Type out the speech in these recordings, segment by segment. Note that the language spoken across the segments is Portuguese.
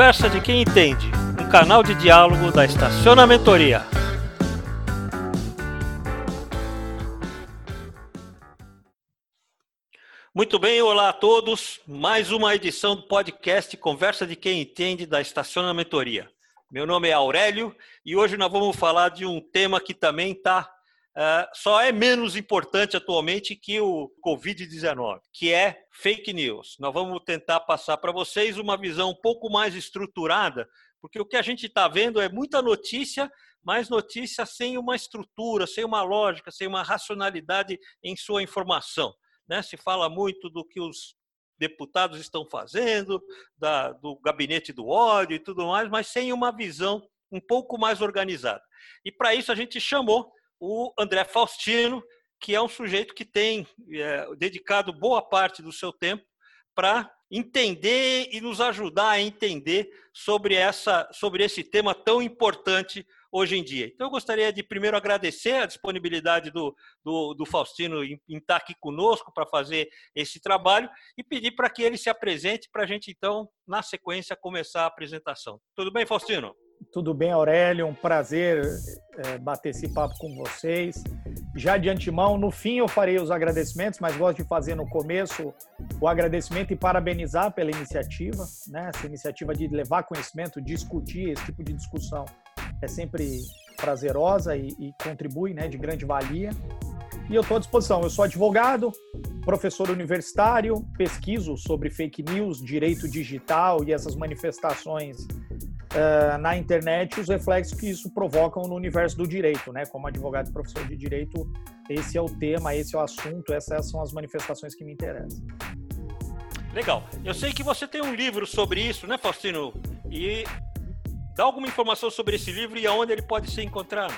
Conversa de quem entende, um canal de diálogo da Estacionamentoria. Muito bem, olá a todos. Mais uma edição do podcast Conversa de quem entende da Estacionamentoria. Meu nome é Aurélio e hoje nós vamos falar de um tema que também está só é menos importante atualmente que o Covid-19, que é fake news. Nós vamos tentar passar para vocês uma visão um pouco mais estruturada, porque o que a gente está vendo é muita notícia, mas notícia sem uma estrutura, sem uma lógica, sem uma racionalidade em sua informação. Né? Se fala muito do que os deputados estão fazendo, da, do gabinete do ódio e tudo mais, mas sem uma visão um pouco mais organizada. E para isso a gente chamou o André Faustino, que é um sujeito que tem é, dedicado boa parte do seu tempo para entender e nos ajudar a entender sobre, essa, sobre esse tema tão importante hoje em dia. Então, eu gostaria de primeiro agradecer a disponibilidade do, do, do Faustino em, em, estar aqui conosco para fazer esse trabalho e pedir para que ele se apresente para a gente, então, na sequência, começar a apresentação. Tudo bem, Faustino? Tudo bem, Aurélio? Um prazer é, bater esse papo com vocês. Já de antemão, no fim eu farei os agradecimentos, mas gosto de fazer no começo o agradecimento e parabenizar pela iniciativa, né? Essa iniciativa de levar conhecimento, discutir esse tipo de discussão é sempre prazerosa e, e contribui, né, de grande valia. E eu estou à disposição. Eu sou advogado, professor universitário, pesquiso sobre fake news, direito digital e essas manifestações uh, na internet, os reflexos que isso provocam no universo do direito, né? Como advogado e professor de direito, esse é o tema, esse é o assunto, essas são as manifestações que me interessam. Legal. Eu sei que você tem um livro sobre isso, né, Faustino? E dá alguma informação sobre esse livro e aonde ele pode ser encontrado?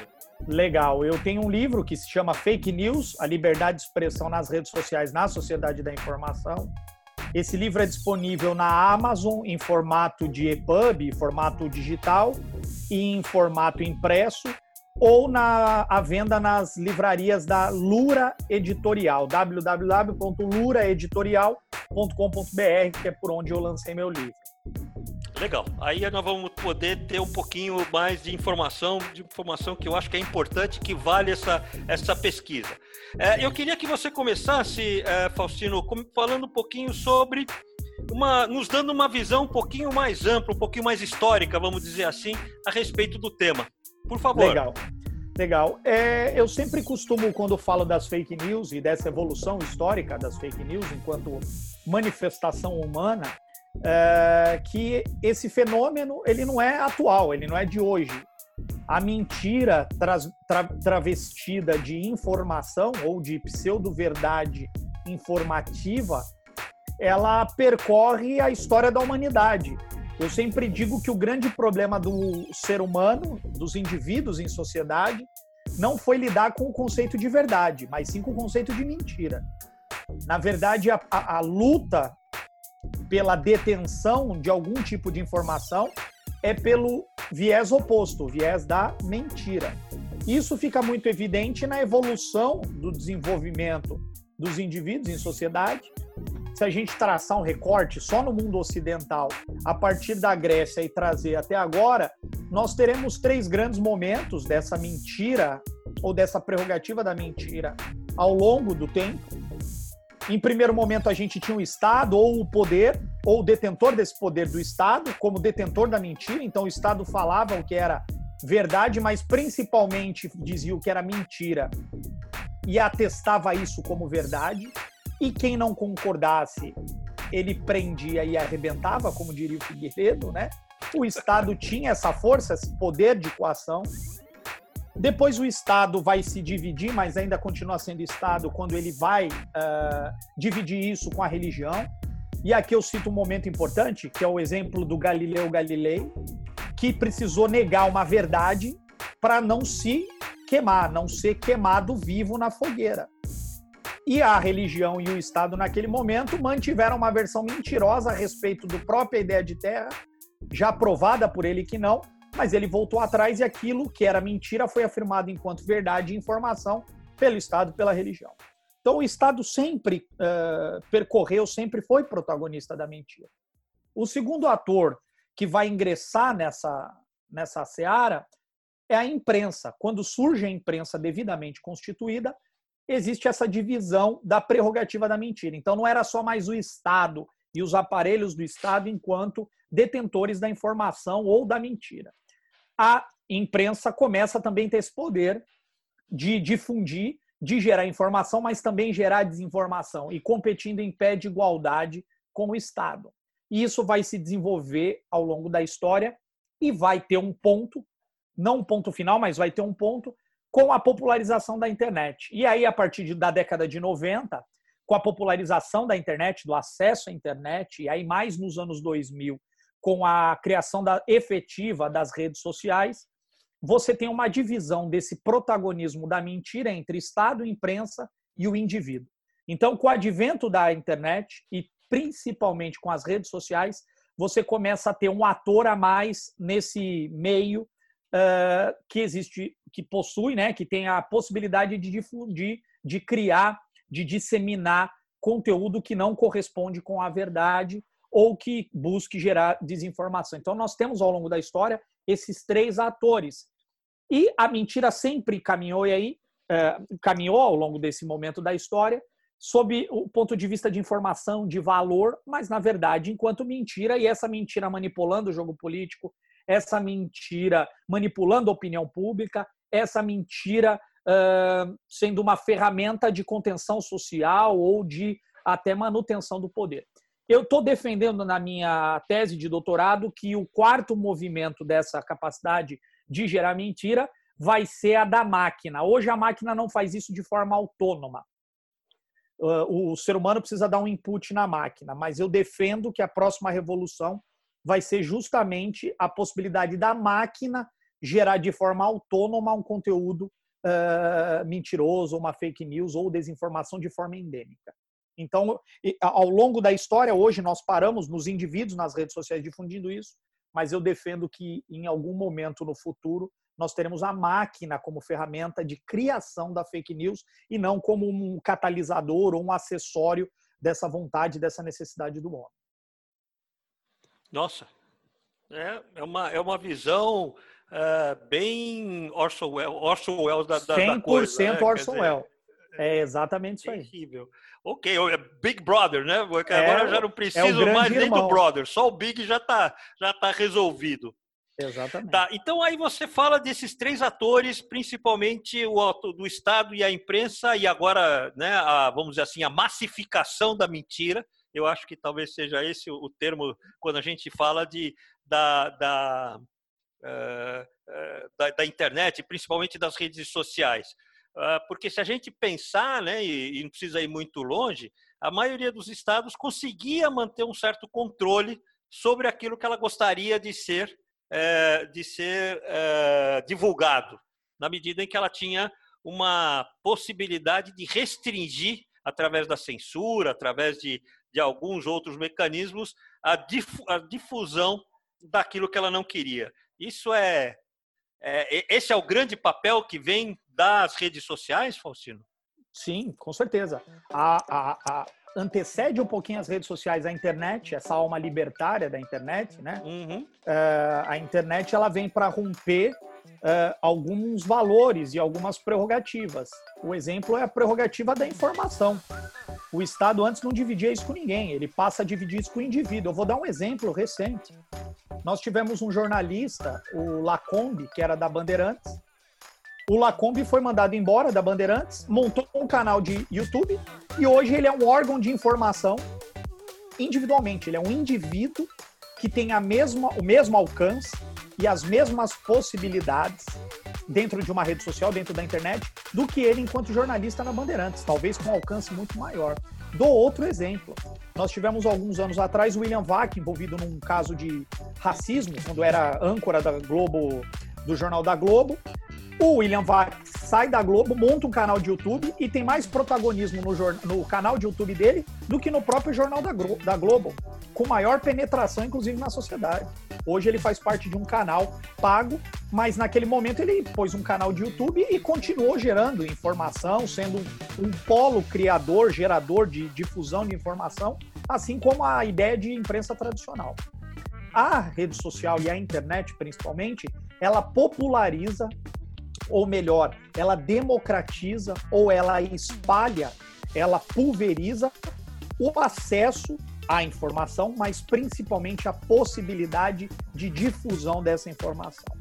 Legal. Eu tenho um livro que se chama Fake News: A Liberdade de Expressão nas Redes Sociais na Sociedade da Informação. Esse livro é disponível na Amazon em formato de EPUB, formato digital, e em formato impresso, ou na à venda nas livrarias da Lura Editorial, www.luraeditorial.com.br, que é por onde eu lancei meu livro. Legal. Aí nós vamos poder ter um pouquinho mais de informação, de informação que eu acho que é importante, que vale essa, essa pesquisa. É, eu queria que você começasse, é, Faustino, falando um pouquinho sobre uma, nos dando uma visão um pouquinho mais ampla, um pouquinho mais histórica, vamos dizer assim, a respeito do tema. Por favor. Legal. Legal. É, eu sempre costumo, quando falo das fake news e dessa evolução histórica das fake news enquanto manifestação humana, é, que esse fenômeno ele não é atual, ele não é de hoje. A mentira tra tra travestida de informação ou de pseudo-verdade informativa, ela percorre a história da humanidade. Eu sempre digo que o grande problema do ser humano, dos indivíduos em sociedade, não foi lidar com o conceito de verdade, mas sim com o conceito de mentira. Na verdade, a, a, a luta pela detenção de algum tipo de informação é pelo viés oposto, o viés da mentira. Isso fica muito evidente na evolução do desenvolvimento dos indivíduos em sociedade. Se a gente traçar um recorte só no mundo ocidental, a partir da Grécia e trazer até agora, nós teremos três grandes momentos dessa mentira ou dessa prerrogativa da mentira ao longo do tempo. Em primeiro momento, a gente tinha o Estado ou o poder, ou o detentor desse poder do Estado, como detentor da mentira. Então, o Estado falava o que era verdade, mas principalmente dizia o que era mentira e atestava isso como verdade. E quem não concordasse, ele prendia e arrebentava, como diria o Figueiredo, né? O Estado tinha essa força, esse poder de coação. Depois o Estado vai se dividir, mas ainda continua sendo Estado quando ele vai uh, dividir isso com a religião. E aqui eu cito um momento importante, que é o exemplo do Galileu Galilei, que precisou negar uma verdade para não se queimar, não ser queimado vivo na fogueira. E a religião e o Estado, naquele momento, mantiveram uma versão mentirosa a respeito do própria ideia de terra, já provada por ele que não, mas ele voltou atrás e aquilo que era mentira foi afirmado enquanto verdade e informação pelo Estado, pela religião. Então o Estado sempre uh, percorreu, sempre foi protagonista da mentira. O segundo ator que vai ingressar nessa, nessa seara é a imprensa. Quando surge a imprensa devidamente constituída, existe essa divisão da prerrogativa da mentira. Então, não era só mais o Estado e os aparelhos do Estado enquanto detentores da informação ou da mentira. A imprensa começa também a ter esse poder de difundir, de gerar informação, mas também gerar desinformação e competindo em pé de igualdade com o Estado. E isso vai se desenvolver ao longo da história e vai ter um ponto, não um ponto final, mas vai ter um ponto com a popularização da internet. E aí, a partir da década de 90, com a popularização da internet, do acesso à internet, e aí mais nos anos 2000, com a criação da efetiva das redes sociais, você tem uma divisão desse protagonismo da mentira entre Estado, imprensa e o indivíduo. Então, com o advento da internet e principalmente com as redes sociais, você começa a ter um ator a mais nesse meio uh, que existe, que possui, né, que tem a possibilidade de difundir, de criar, de disseminar conteúdo que não corresponde com a verdade ou que busque gerar desinformação. Então, nós temos ao longo da história esses três atores e a mentira sempre caminhou e aí é, caminhou ao longo desse momento da história sob o ponto de vista de informação, de valor, mas na verdade enquanto mentira e essa mentira manipulando o jogo político, essa mentira manipulando a opinião pública, essa mentira uh, sendo uma ferramenta de contenção social ou de até manutenção do poder. Eu estou defendendo na minha tese de doutorado que o quarto movimento dessa capacidade de gerar mentira vai ser a da máquina. Hoje a máquina não faz isso de forma autônoma. O ser humano precisa dar um input na máquina, mas eu defendo que a próxima revolução vai ser justamente a possibilidade da máquina gerar de forma autônoma um conteúdo uh, mentiroso, uma fake news ou desinformação de forma endêmica. Então, ao longo da história, hoje nós paramos nos indivíduos nas redes sociais difundindo isso, mas eu defendo que em algum momento no futuro nós teremos a máquina como ferramenta de criação da fake news e não como um catalisador ou um acessório dessa vontade, dessa necessidade do homem. Nossa, é, é, uma, é uma visão uh, bem Orson Welles, Orson Welles da, da, 100% da coisa. 100% né? Orson Welles. É exatamente isso aí. Terrível. Ok, é Big Brother, né? Porque é, agora eu já não é preciso é mais nem do Brother, só o Big já está já tá resolvido. Exatamente. Tá, então aí você fala desses três atores, principalmente o do Estado e a imprensa, e agora, né, a, vamos dizer assim, a massificação da mentira. Eu acho que talvez seja esse o termo quando a gente fala de, da, da, uh, uh, da, da internet, principalmente das redes sociais. Ah, porque se a gente pensar, né, e não precisa ir muito longe, a maioria dos estados conseguia manter um certo controle sobre aquilo que ela gostaria de ser, eh, de ser eh, divulgado, na medida em que ela tinha uma possibilidade de restringir, através da censura, através de, de alguns outros mecanismos, a, difusão daquilo que ela não queria. Isso é, é, esse é o grande papel que vem das redes sociais, Faustino? Sim, com certeza. A, a, a, antecede um pouquinho as redes sociais a internet, essa alma libertária da internet, né? Uhum. Uh, a internet ela vem para romper uh, alguns valores e algumas prerrogativas. O exemplo é a prerrogativa da informação. O Estado antes não dividia isso com ninguém, ele passa a dividir isso com o indivíduo. Eu vou dar um exemplo recente. Nós tivemos um jornalista, o Lacombe, que era da Bandeirantes, o Lacombe foi mandado embora da Bandeirantes, montou um canal de YouTube e hoje ele é um órgão de informação individualmente. Ele é um indivíduo que tem a mesma, o mesmo alcance e as mesmas possibilidades dentro de uma rede social, dentro da internet, do que ele enquanto jornalista na Bandeirantes, talvez com um alcance muito maior. Dou outro exemplo. Nós tivemos alguns anos atrás o William Vac envolvido num caso de racismo, quando era âncora da Globo, do Jornal da Globo, o William Vac sai da Globo, monta um canal de YouTube e tem mais protagonismo no, no canal de YouTube dele do que no próprio jornal da, da Globo, com maior penetração, inclusive, na sociedade. Hoje ele faz parte de um canal pago, mas naquele momento ele pôs um canal de YouTube e continuou gerando informação, sendo um, um polo criador, gerador de difusão de informação, assim como a ideia de imprensa tradicional. a rede social e a internet, principalmente, ela populariza, ou melhor, ela democratiza ou ela espalha, ela pulveriza o acesso à informação, mas principalmente a possibilidade de difusão dessa informação.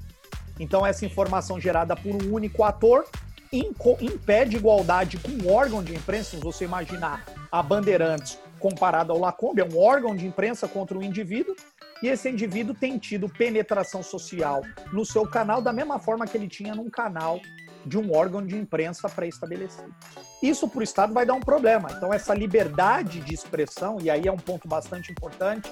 Então, essa informação gerada por um único ator impede igualdade com um órgão de imprensa. Se você imaginar a Bandeirantes comparado ao Lacombe, é um órgão de imprensa contra um indivíduo, e esse indivíduo tem tido penetração social no seu canal da mesma forma que ele tinha num canal de um órgão de imprensa pré-estabelecido. Isso para o Estado vai dar um problema. Então, essa liberdade de expressão, e aí é um ponto bastante importante,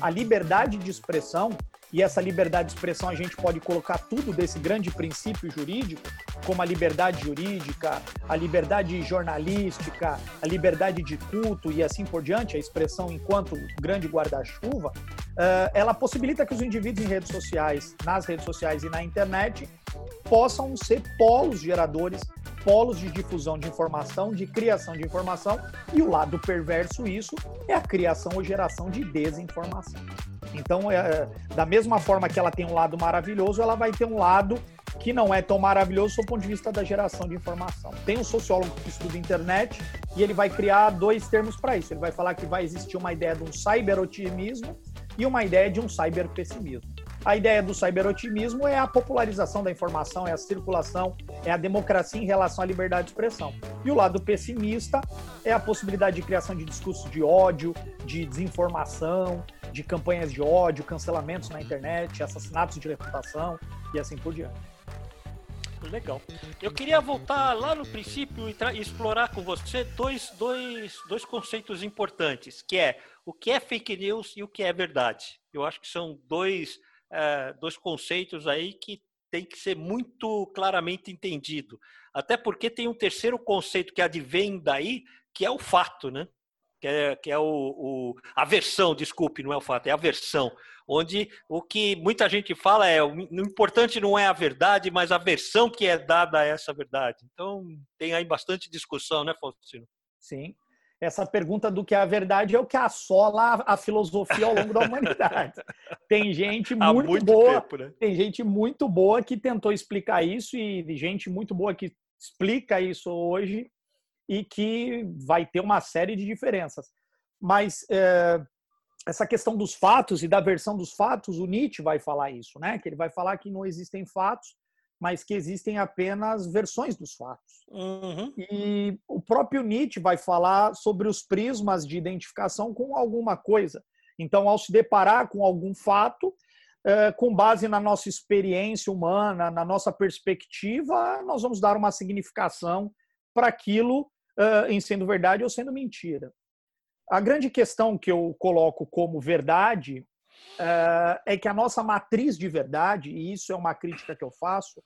a liberdade de expressão e essa liberdade de expressão a gente pode colocar tudo desse grande princípio jurídico, como a liberdade jurídica, a liberdade jornalística, a liberdade de culto e assim por diante, a expressão enquanto grande guarda-chuva, eh, ela possibilita que os indivíduos em redes sociais, nas redes sociais e na internet, possam ser polos geradores, polos de difusão de informação, de criação de informação, e o lado perverso isso é a criação ou geração de desinformação. Então, é, da mesma forma que ela tem um lado maravilhoso, ela vai ter um lado que não é tão maravilhoso do ponto de vista da geração de informação. Tem um sociólogo que estuda internet e ele vai criar dois termos para isso. Ele vai falar que vai existir uma ideia de um cyberotimismo e uma ideia de um cyberpessimismo. A ideia do cyberotimismo é a popularização da informação, é a circulação, é a democracia em relação à liberdade de expressão. E o lado pessimista é a possibilidade de criação de discursos de ódio, de desinformação, de campanhas de ódio, cancelamentos na internet, assassinatos de reputação e assim por diante. Legal. Eu queria voltar lá no princípio e explorar com você dois, dois, dois conceitos importantes, que é o que é fake news e o que é verdade. Eu acho que são dois, é, dois conceitos aí que tem que ser muito claramente entendido. Até porque tem um terceiro conceito que advém daí, que é o fato, né? que é, que é o, o, a versão, desculpe, não é o fato, é a versão, onde o que muita gente fala é o importante não é a verdade, mas a versão que é dada a essa verdade. Então, tem aí bastante discussão, né, Faustino? Sim. Essa pergunta do que é a verdade é o que assola a filosofia ao longo da humanidade. Tem gente muito, muito boa, tempo, né? tem gente muito boa que tentou explicar isso e gente muito boa que explica isso hoje e que vai ter uma série de diferenças. Mas é, essa questão dos fatos e da versão dos fatos, o Nietzsche vai falar isso, né? Que ele vai falar que não existem fatos, mas que existem apenas versões dos fatos. Uhum. E o próprio Nietzsche vai falar sobre os prismas de identificação com alguma coisa. Então, ao se deparar com algum fato, é, com base na nossa experiência humana, na nossa perspectiva, nós vamos dar uma significação para aquilo uh, em sendo verdade ou sendo mentira. A grande questão que eu coloco como verdade uh, é que a nossa matriz de verdade, e isso é uma crítica que eu faço,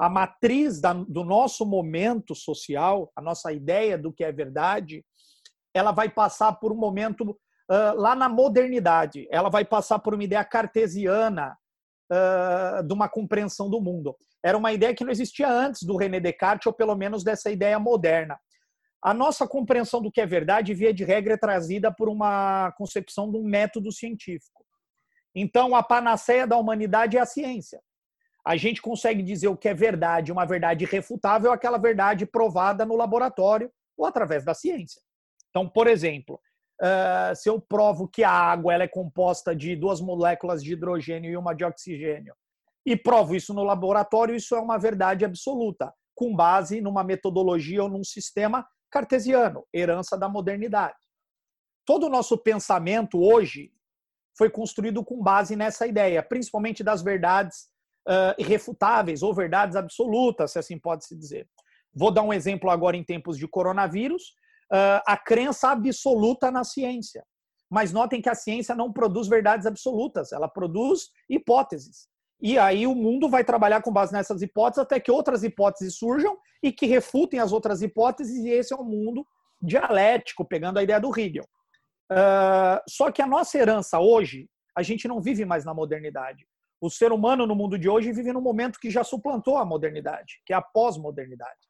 a matriz da, do nosso momento social, a nossa ideia do que é verdade, ela vai passar por um momento uh, lá na modernidade. Ela vai passar por uma ideia cartesiana uh, de uma compreensão do mundo. Era uma ideia que não existia antes do René Descartes, ou pelo menos dessa ideia moderna. A nossa compreensão do que é verdade, via de regra, é trazida por uma concepção de um método científico. Então, a panaceia da humanidade é a ciência. A gente consegue dizer o que é verdade, uma verdade irrefutável, aquela verdade provada no laboratório ou através da ciência. Então, por exemplo, se eu provo que a água ela é composta de duas moléculas de hidrogênio e uma de oxigênio, e provo isso no laboratório, isso é uma verdade absoluta, com base numa metodologia ou num sistema cartesiano, herança da modernidade. Todo o nosso pensamento hoje foi construído com base nessa ideia, principalmente das verdades uh, irrefutáveis ou verdades absolutas, se assim pode se dizer. Vou dar um exemplo agora em tempos de coronavírus, uh, a crença absoluta na ciência. Mas notem que a ciência não produz verdades absolutas, ela produz hipóteses. E aí o mundo vai trabalhar com base nessas hipóteses até que outras hipóteses surjam e que refutem as outras hipóteses, e esse é o um mundo dialético, pegando a ideia do Hegel. Uh, só que a nossa herança hoje, a gente não vive mais na modernidade. O ser humano no mundo de hoje vive num momento que já suplantou a modernidade, que é a pós-modernidade.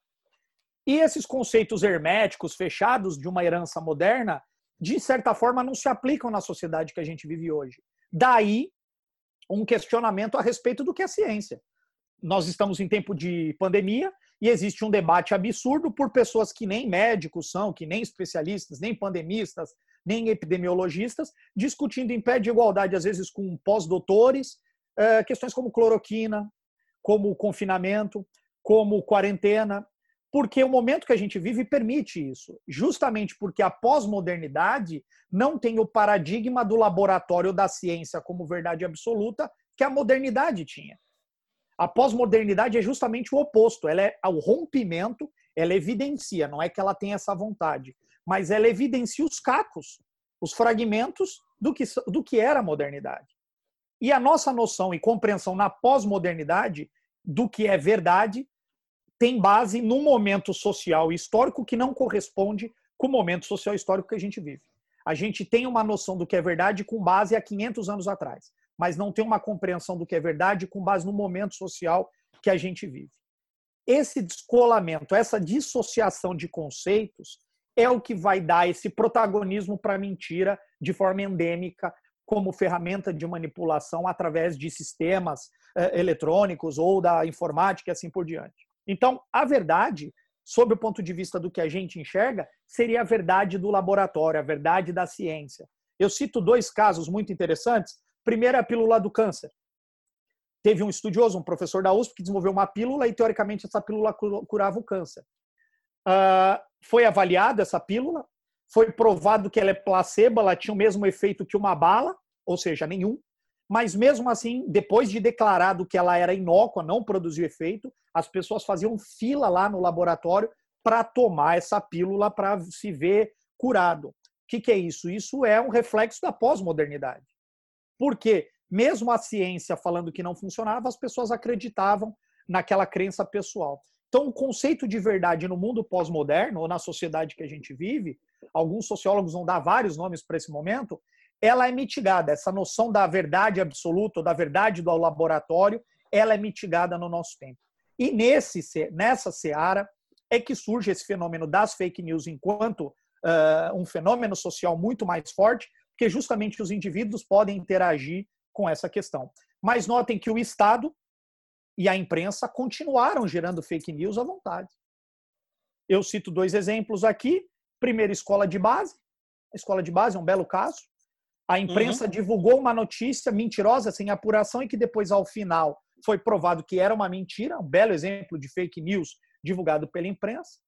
E esses conceitos herméticos, fechados de uma herança moderna, de certa forma não se aplicam na sociedade que a gente vive hoje. Daí um questionamento a respeito do que é ciência. Nós estamos em tempo de pandemia e existe um debate absurdo por pessoas que nem médicos são, que nem especialistas, nem pandemistas, nem epidemiologistas, discutindo em pé de igualdade, às vezes com pós-doutores, eh, questões como cloroquina, como confinamento, como quarentena, porque o momento que a gente vive permite isso, justamente porque a pós-modernidade não tem o paradigma do laboratório da ciência como verdade absoluta que a modernidade tinha. A pós-modernidade é justamente o oposto, ela é o rompimento, ela evidencia, não é que ela tem essa vontade, mas ela evidencia os cacos, os fragmentos do que, do que era a modernidade. E a nossa noção e compreensão na pós-modernidade do que é verdade tem base num momento social e histórico que não corresponde com o momento social e histórico que a gente vive. A gente tem uma noção do que é verdade com base há 500 anos atrás, mas não tem uma compreensão do que é verdade com base no momento social que a gente vive. Esse descolamento, essa dissociação de conceitos é o que vai dar esse protagonismo para a mentira de forma endêmica, como ferramenta de manipulação através de sistemas eh, eletrônicos ou da informática e assim por diante. Então, a verdade, sob o ponto de vista do que a gente enxerga, seria a verdade do laboratório, a verdade da ciência. Eu cito dois casos muito interessantes. Primeiro é a pílula do câncer. Teve um estudioso, um professor da USP, que desenvolveu uma pílula e, teoricamente, essa pílula curava o câncer. Uh, foi avaliada essa pílula, foi provado que ela é placebo, ela tinha o mesmo efeito que uma bala, ou seja, nenhum mas mesmo assim, depois de declarado que ela era inócua, não produziu efeito, as pessoas faziam fila lá no laboratório para tomar essa pílula para se ver curado. O que, que é isso? Isso é um reflexo da pós-modernidade. Porque, mesmo a ciência falando que não funcionava, as pessoas acreditavam naquela crença pessoal. Então, o conceito de verdade no mundo pós-moderno, ou na sociedade que a gente vive, alguns sociólogos vão dar vários nomes para esse momento, ela é mitigada. Essa noção da verdade absoluta, da verdade do laboratório, ela é mitigada no nosso tempo. E nesse, nessa seara é que surge esse fenômeno das fake news enquanto uh, um fenômeno social muito mais forte, porque justamente os indivíduos podem interagir com essa questão. Mas notem que o Estado e a imprensa continuaram gerando fake news à vontade. Eu cito dois exemplos aqui. Primeiro, escola de base. A escola de base é um belo caso. A imprensa uhum. divulgou uma notícia mentirosa, sem apuração, e que depois, ao final, foi provado que era uma mentira, um belo exemplo de fake news divulgado pela imprensa.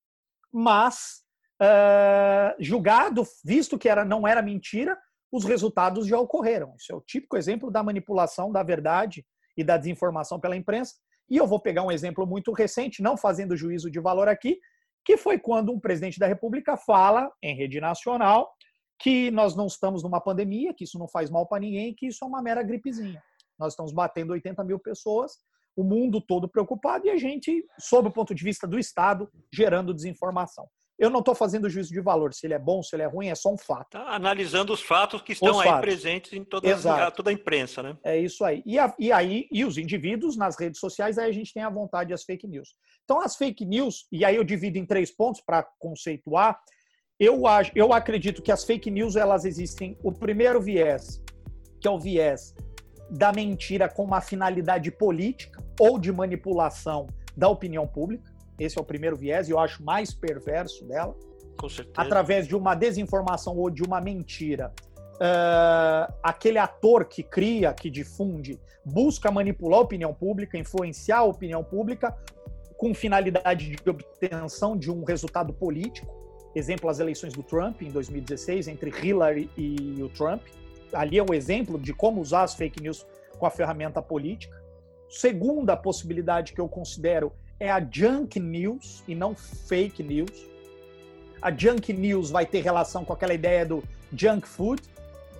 Mas, uh, julgado, visto que era, não era mentira, os resultados já ocorreram. Isso é o típico exemplo da manipulação da verdade e da desinformação pela imprensa. E eu vou pegar um exemplo muito recente, não fazendo juízo de valor aqui, que foi quando um presidente da República fala em rede nacional que nós não estamos numa pandemia, que isso não faz mal para ninguém, que isso é uma mera gripezinha. Nós estamos batendo 80 mil pessoas, o mundo todo preocupado e a gente, sob o ponto de vista do Estado, gerando desinformação. Eu não estou fazendo juízo de valor, se ele é bom, se ele é ruim, é só um fato. Tá analisando os fatos que estão os aí fatos. presentes em toda a, toda a imprensa, né? É isso aí. E, a, e aí, e os indivíduos nas redes sociais, aí a gente tem à vontade as fake news. Então, as fake news, e aí eu divido em três pontos para conceituar, eu, acho, eu acredito que as fake news elas existem. O primeiro viés, que é o viés da mentira com uma finalidade política ou de manipulação da opinião pública. Esse é o primeiro viés e eu acho mais perverso dela. Com certeza. Através de uma desinformação ou de uma mentira. Uh, aquele ator que cria, que difunde, busca manipular a opinião pública, influenciar a opinião pública com finalidade de obtenção de um resultado político Exemplo, as eleições do Trump em 2016, entre Hillary e o Trump. Ali é um exemplo de como usar as fake news com a ferramenta política. Segunda possibilidade que eu considero é a junk news e não fake news. A junk news vai ter relação com aquela ideia do junk food,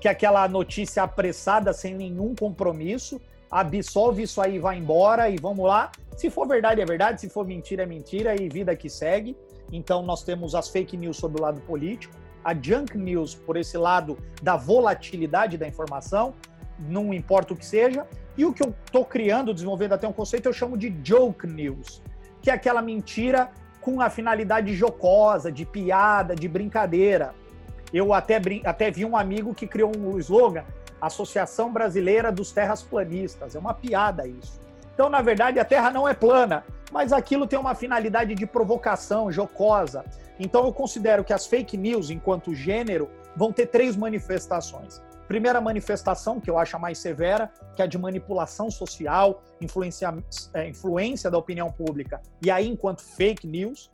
que é aquela notícia apressada sem nenhum compromisso, absolve isso aí, vai embora e vamos lá. Se for verdade é verdade, se for mentira é mentira e vida que segue. Então, nós temos as fake news sobre o lado político, a junk news por esse lado da volatilidade da informação, não importa o que seja, e o que eu estou criando, desenvolvendo até um conceito, eu chamo de joke news, que é aquela mentira com a finalidade jocosa, de piada, de brincadeira. Eu até, até vi um amigo que criou um slogan Associação Brasileira dos Terrasplanistas. É uma piada isso. Então, na verdade, a Terra não é plana, mas aquilo tem uma finalidade de provocação, jocosa. Então, eu considero que as fake news, enquanto gênero, vão ter três manifestações. Primeira manifestação, que eu acho a mais severa, que é a de manipulação social, influência, é, influência da opinião pública, e aí, enquanto fake news.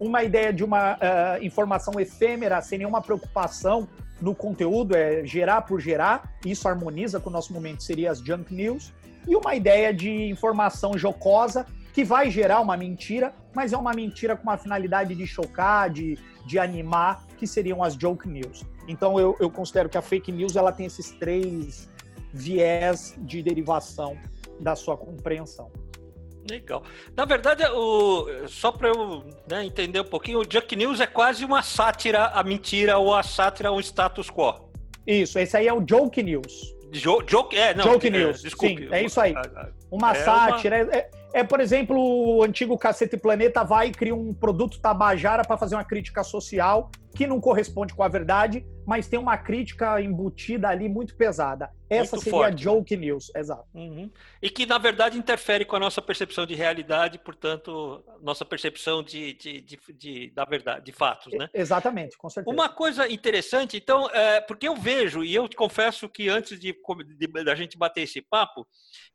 Uma ideia de uma uh, informação efêmera, sem nenhuma preocupação no conteúdo, é gerar por gerar, isso harmoniza com o nosso momento, seria as junk news. E uma ideia de informação jocosa, que vai gerar uma mentira, mas é uma mentira com uma finalidade de chocar, de, de animar, que seriam as joke news. Então eu, eu considero que a fake news ela tem esses três viés de derivação da sua compreensão. Legal. Na verdade, o, só para eu né, entender um pouquinho, o Junk News é quase uma sátira à mentira ou a sátira ao status quo. Isso, esse aí é o Joke News. Jo, joke, é, não. Joke é, News, desculpe. Sim, é isso aí. Uma é sátira. Uma... É, é, por exemplo, o antigo Cacete Planeta vai e cria um produto tabajara para fazer uma crítica social que não corresponde com a verdade, mas tem uma crítica embutida ali muito pesada. Essa muito seria forte, a né? joke news, exato. Uhum. E que, na verdade, interfere com a nossa percepção de realidade, portanto, nossa percepção de, de, de, de da verdade, de fatos, né? Exatamente, com certeza. Uma coisa interessante, então, é, porque eu vejo, e eu te confesso que antes de, da gente bater esse papo,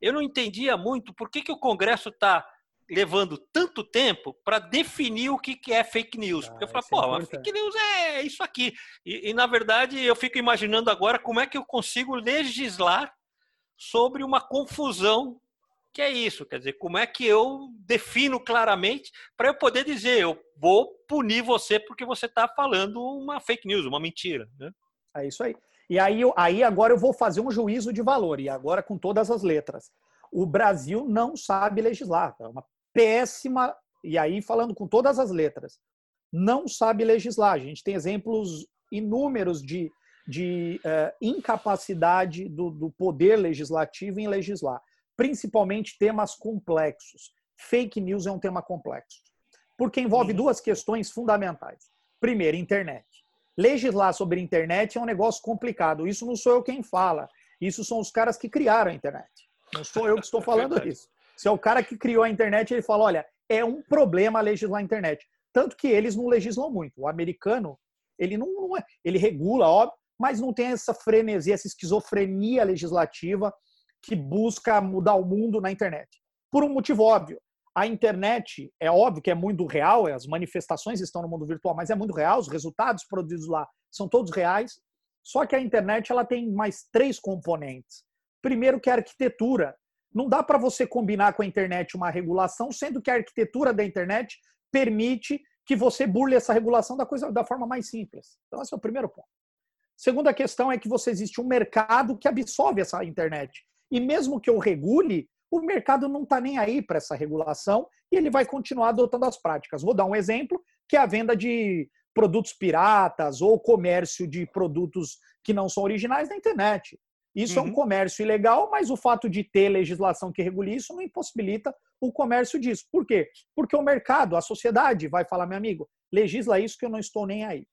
eu não entendia muito por que, que o Congresso está levando tanto tempo para definir o que, que é fake news. Porque ah, eu falo, pô, é fake news é isso aqui. E, e, na verdade, eu fico imaginando agora como é que eu consigo legislar sobre uma confusão que é isso. Quer dizer, como é que eu defino claramente para eu poder dizer, eu vou punir você porque você está falando uma fake news, uma mentira. Né? É isso aí. E aí, aí agora eu vou fazer um juízo de valor, e agora com todas as letras o Brasil não sabe legislar. É uma péssima, e aí falando com todas as letras, não sabe legislar. A gente tem exemplos inúmeros de, de uh, incapacidade do, do poder legislativo em legislar, principalmente temas complexos. Fake news é um tema complexo, porque envolve duas questões fundamentais. Primeiro, internet. Legislar sobre internet é um negócio complicado. Isso não sou eu quem fala. Isso são os caras que criaram a internet. Não sou eu que estou falando é isso. Se é o cara que criou a internet, ele fala: olha, é um problema legislar a internet. Tanto que eles não legislam muito. O americano, ele não, não é, ele regula, óbvio, mas não tem essa frenesia, essa esquizofrenia legislativa que busca mudar o mundo na internet. Por um motivo óbvio. A internet é óbvio que é muito real, as manifestações estão no mundo virtual, mas é muito real, os resultados produzidos lá são todos reais. Só que a internet ela tem mais três componentes. Primeiro que a arquitetura. Não dá para você combinar com a internet uma regulação, sendo que a arquitetura da internet permite que você burle essa regulação da coisa da forma mais simples. Então, esse é o primeiro ponto. Segunda questão é que você existe um mercado que absorve essa internet. E mesmo que eu regule, o mercado não está nem aí para essa regulação e ele vai continuar adotando as práticas. Vou dar um exemplo, que é a venda de produtos piratas ou comércio de produtos que não são originais na internet. Isso uhum. é um uhum. comércio ilegal, mas o fato de ter legislação que regule isso não impossibilita o comércio disso. Por quê? Porque o mercado, a sociedade vai falar, meu amigo, legisla isso que eu não estou nem aí.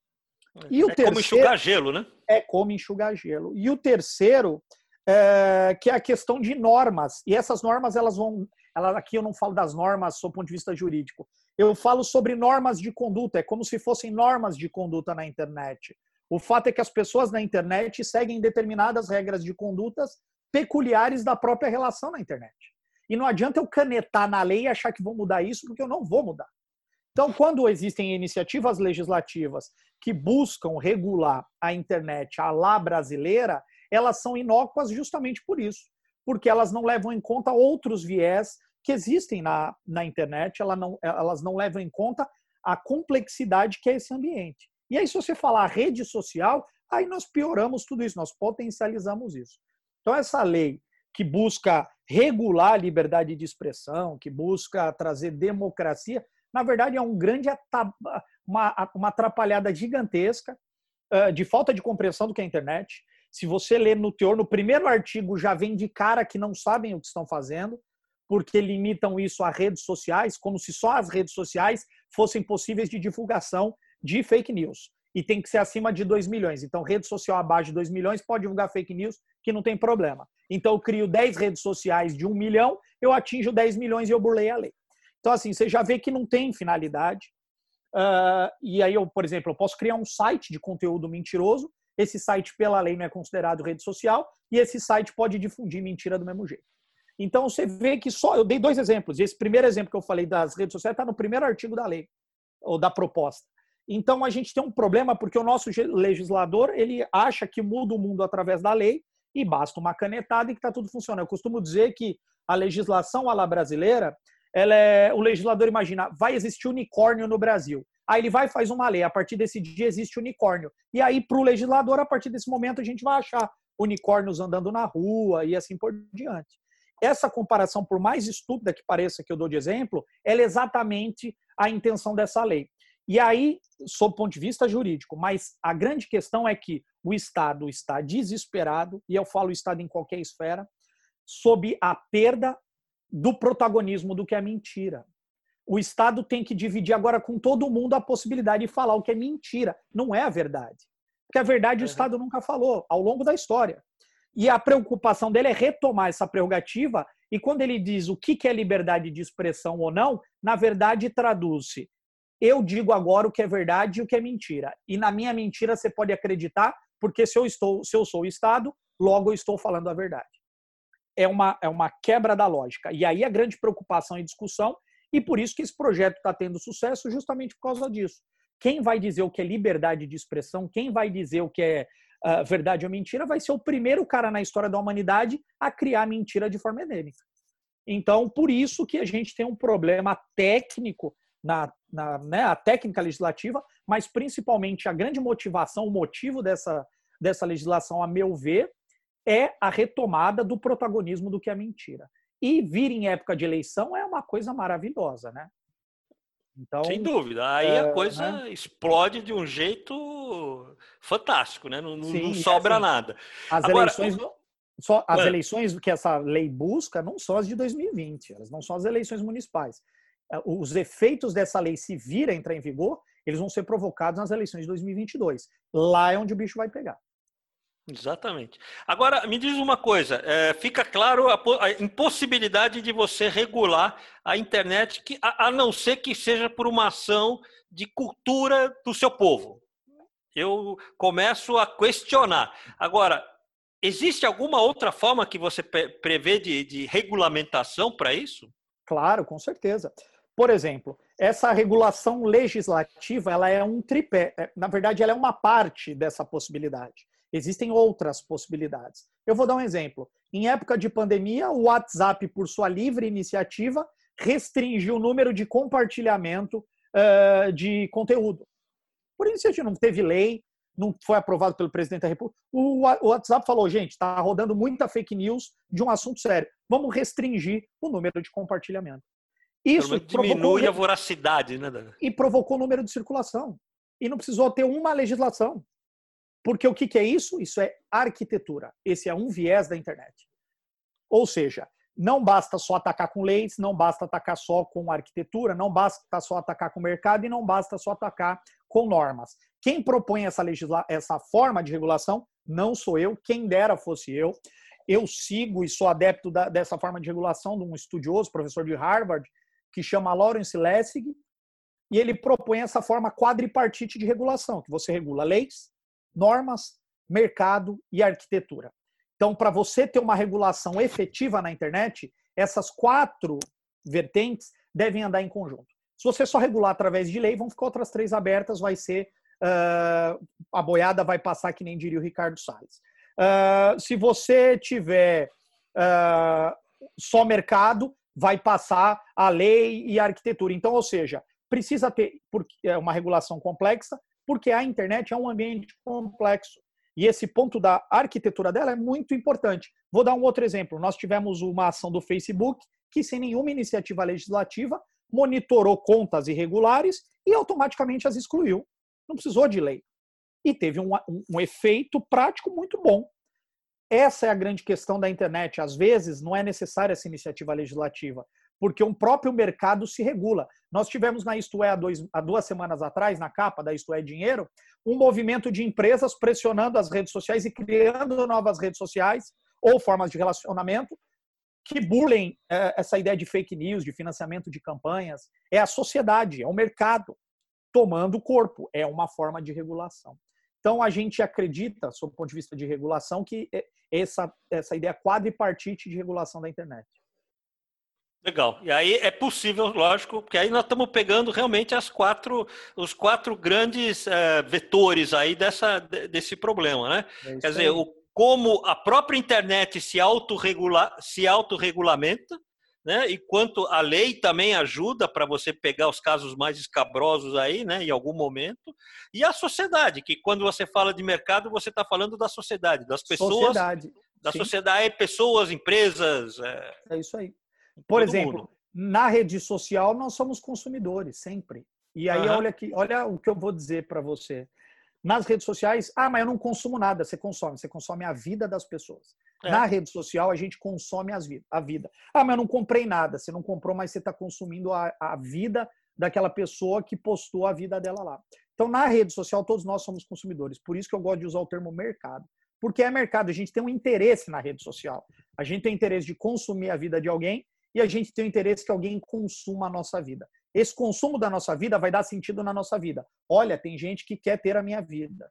E o é terceiro, como enxugar gelo, né? É como enxugar gelo. E o terceiro, é, que é a questão de normas. E essas normas, elas vão. Ela, aqui eu não falo das normas do ponto de vista jurídico. Eu falo sobre normas de conduta. É como se fossem normas de conduta na internet. O fato é que as pessoas na internet seguem determinadas regras de condutas peculiares da própria relação na internet. E não adianta eu canetar na lei e achar que vou mudar isso, porque eu não vou mudar. Então, quando existem iniciativas legislativas que buscam regular a internet à lá brasileira, elas são inócuas justamente por isso, porque elas não levam em conta outros viés que existem na, na internet, elas não, elas não levam em conta a complexidade que é esse ambiente. E aí, se você falar rede social, aí nós pioramos tudo isso, nós potencializamos isso. Então, essa lei que busca regular a liberdade de expressão, que busca trazer democracia, na verdade é um grande uma, uma atrapalhada gigantesca de falta de compreensão do que é a internet. Se você ler no teor, no primeiro artigo já vem de cara que não sabem o que estão fazendo, porque limitam isso a redes sociais, como se só as redes sociais fossem possíveis de divulgação de fake news. e tem que ser acima de 2 milhões. Então, rede social abaixo de 2 milhões pode divulgar fake news, que não tem problema. Então, eu crio 10 redes sociais de 1 milhão, eu atinjo 10 milhões e eu burlei a lei. Então, assim, você já vê que não tem finalidade. Uh, e aí, eu, por exemplo, eu posso criar um site de conteúdo mentiroso. Esse site, pela lei, não é considerado rede social. E esse site pode difundir mentira do mesmo jeito. Então, você vê que só. Eu dei dois exemplos. Esse primeiro exemplo que eu falei das redes sociais está no primeiro artigo da lei, ou da proposta. Então a gente tem um problema porque o nosso legislador ele acha que muda o mundo através da lei e basta uma canetada e que está tudo funcionando. Eu costumo dizer que a legislação à la brasileira, ela é, o legislador imagina, vai existir unicórnio no Brasil. Aí ele vai e faz uma lei, a partir desse dia existe unicórnio. E aí, para o legislador, a partir desse momento, a gente vai achar unicórnios andando na rua e assim por diante. Essa comparação, por mais estúpida que pareça que eu dou de exemplo, ela é exatamente a intenção dessa lei. E aí, sob o ponto de vista jurídico, mas a grande questão é que o Estado está desesperado, e eu falo Estado em qualquer esfera, sob a perda do protagonismo do que é mentira. O Estado tem que dividir agora com todo mundo a possibilidade de falar o que é mentira. Não é a verdade. Porque a verdade o Estado nunca falou ao longo da história. E a preocupação dele é retomar essa prerrogativa. E quando ele diz o que é liberdade de expressão ou não, na verdade traduz-se eu digo agora o que é verdade e o que é mentira. E na minha mentira você pode acreditar, porque se eu estou, se eu sou o Estado, logo eu estou falando a verdade. É uma, é uma quebra da lógica. E aí a grande preocupação e discussão, e por isso que esse projeto está tendo sucesso, justamente por causa disso. Quem vai dizer o que é liberdade de expressão, quem vai dizer o que é uh, verdade ou mentira, vai ser o primeiro cara na história da humanidade a criar mentira de forma endêmica. Então, por isso que a gente tem um problema técnico na, na né, a técnica legislativa, mas principalmente a grande motivação, o motivo dessa, dessa legislação, a meu ver, é a retomada do protagonismo do que é mentira. E vir em época de eleição é uma coisa maravilhosa, né? Então, Sem dúvida. Aí é, a coisa né? explode de um jeito fantástico, né? Não, Sim, não sobra assim, nada. As Agora, eleições. Só, as é. eleições que essa lei busca não são as de 2020, elas não são as eleições municipais. É, os efeitos dessa lei, se vir a entrar em vigor, eles vão ser provocados nas eleições de 2022. Lá é onde o bicho vai pegar. Exatamente. Agora, me diz uma coisa: é, fica claro a, a, impossibilidade de você regular a internet, que, a, a, não ser que seja por uma ação de cultura do seu povo. Eu começo a questionar. Agora, existe alguma outra forma que você prevê de, de regulamentação para isso? Claro, com certeza. Por exemplo, essa regulação legislativa ela é um tripé. É, na verdade, ela é uma parte dessa possibilidade. Existem outras possibilidades. Eu vou dar um exemplo. Em época de pandemia, o WhatsApp, por sua livre iniciativa, restringiu o número de compartilhamento uh, de conteúdo. Por isso, não teve lei, não foi aprovado pelo presidente da República. O WhatsApp falou, gente, está rodando muita fake news de um assunto sério. Vamos restringir o número de compartilhamento. Isso diminui a voracidade, né? E provocou o número de circulação. E não precisou ter uma legislação. Porque o que, que é isso? Isso é arquitetura. Esse é um viés da internet. Ou seja, não basta só atacar com leis, não basta atacar só com arquitetura, não basta só atacar com mercado e não basta só atacar com normas. Quem propõe essa, legisla essa forma de regulação não sou eu, quem dera fosse eu. Eu sigo e sou adepto da, dessa forma de regulação de um estudioso, professor de Harvard, que chama Lawrence Lessig, e ele propõe essa forma quadripartite de regulação, que você regula leis, normas, mercado e arquitetura. Então, para você ter uma regulação efetiva na internet, essas quatro vertentes devem andar em conjunto. Se você só regular através de lei, vão ficar outras três abertas, vai ser uh, a boiada vai passar que nem diria o Ricardo Salles. Uh, se você tiver uh, só mercado, vai passar a lei e a arquitetura. Então, ou seja, precisa ter é uma regulação complexa, porque a internet é um ambiente complexo. E esse ponto da arquitetura dela é muito importante. Vou dar um outro exemplo. Nós tivemos uma ação do Facebook que, sem nenhuma iniciativa legislativa, monitorou contas irregulares e automaticamente as excluiu. Não precisou de lei. E teve um, um, um efeito prático muito bom. Essa é a grande questão da internet. Às vezes, não é necessária essa iniciativa legislativa, porque um próprio mercado se regula. Nós tivemos na Isto É há, dois, há duas semanas atrás, na capa da Isto É Dinheiro, um movimento de empresas pressionando as redes sociais e criando novas redes sociais ou formas de relacionamento que burlem é, essa ideia de fake news, de financiamento de campanhas. É a sociedade, é o mercado tomando corpo. É uma forma de regulação. Então, a gente acredita, sob o ponto de vista de regulação, que é essa, essa ideia quadripartite de regulação da internet. Legal. E aí é possível, lógico, porque aí nós estamos pegando realmente as quatro, os quatro grandes é, vetores aí dessa, desse problema, né? É Quer dizer, o, como a própria internet se, autorregula, se autorregulamenta, né? E quanto a lei também ajuda para você pegar os casos mais escabrosos aí, né? Em algum momento. E a sociedade, que quando você fala de mercado, você está falando da sociedade, das pessoas. Sociedade. Da sim. sociedade, pessoas, empresas. É, é isso aí. Por exemplo, mundo. na rede social nós somos consumidores sempre. E aí uhum. olha aqui, olha o que eu vou dizer para você. Nas redes sociais, ah, mas eu não consumo nada. Você consome, você consome a vida das pessoas. É. Na rede social, a gente consome as a vida. Ah, mas eu não comprei nada. Você não comprou, mas você está consumindo a, a vida daquela pessoa que postou a vida dela lá. Então, na rede social, todos nós somos consumidores. Por isso que eu gosto de usar o termo mercado. Porque é mercado, a gente tem um interesse na rede social. A gente tem interesse de consumir a vida de alguém e a gente tem o interesse que alguém consuma a nossa vida. Esse consumo da nossa vida vai dar sentido na nossa vida. Olha, tem gente que quer ter a minha vida.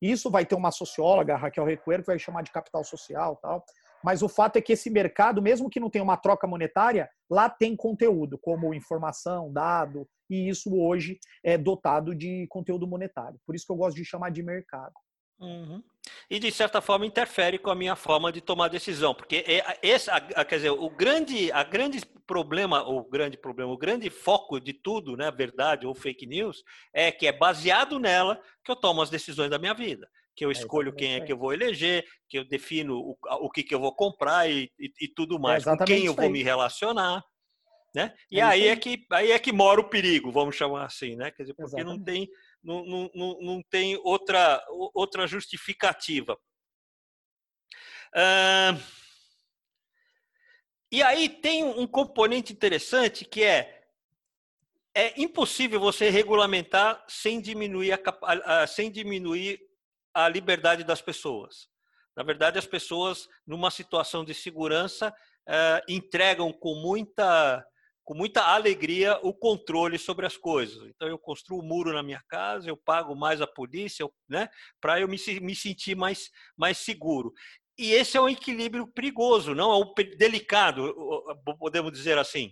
Isso vai ter uma socióloga, Raquel Recuero, que vai chamar de capital social tal. Mas o fato é que esse mercado, mesmo que não tenha uma troca monetária, lá tem conteúdo, como informação, dado, e isso hoje é dotado de conteúdo monetário. Por isso que eu gosto de chamar de mercado. Uhum. E de certa forma interfere com a minha forma de tomar decisão, porque é esse, quer dizer, o grande, a grande problema, o grande problema, o grande foco de tudo, né, verdade ou fake news, é que é baseado nela que eu tomo as decisões da minha vida, que eu é escolho é quem é que eu vou eleger, que eu defino o, o que, que eu vou comprar e, e, e tudo é mais, é com quem eu vou me relacionar. Né? E é aí, é que, aí é que mora o perigo, vamos chamar assim, né? Quer dizer, porque exatamente. não tem não, não, não tem outra, outra justificativa. e aí tem um componente interessante que é é impossível você regulamentar sem diminuir a, sem diminuir a liberdade das pessoas. Na verdade, as pessoas, numa situação de segurança, uh, entregam com muita com muita alegria o controle sobre as coisas. Então eu construo um muro na minha casa, eu pago mais a polícia, né, para eu me, me sentir mais, mais seguro. E esse é um equilíbrio perigoso, não é um delicado, podemos dizer assim.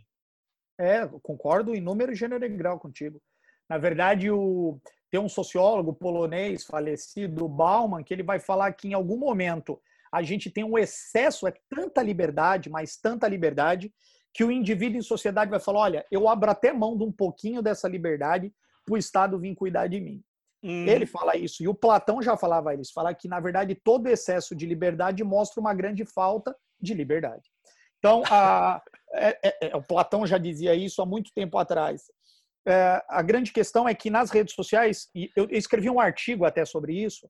É, concordo em número, gênero e grau contigo. Na verdade, o, tem um sociólogo polonês falecido, Bauman, que ele vai falar que em algum momento a gente tem um excesso, é tanta liberdade, mas tanta liberdade, que o indivíduo em sociedade vai falar: olha, eu abro até mão de um pouquinho dessa liberdade para o Estado vir cuidar de mim. Hum. Ele fala isso, e o Platão já falava isso, fala que, na verdade, todo excesso de liberdade mostra uma grande falta de liberdade. Então, a, é, é, é, o Platão já dizia isso há muito tempo atrás. É, a grande questão é que nas redes sociais, e eu escrevi um artigo até sobre isso,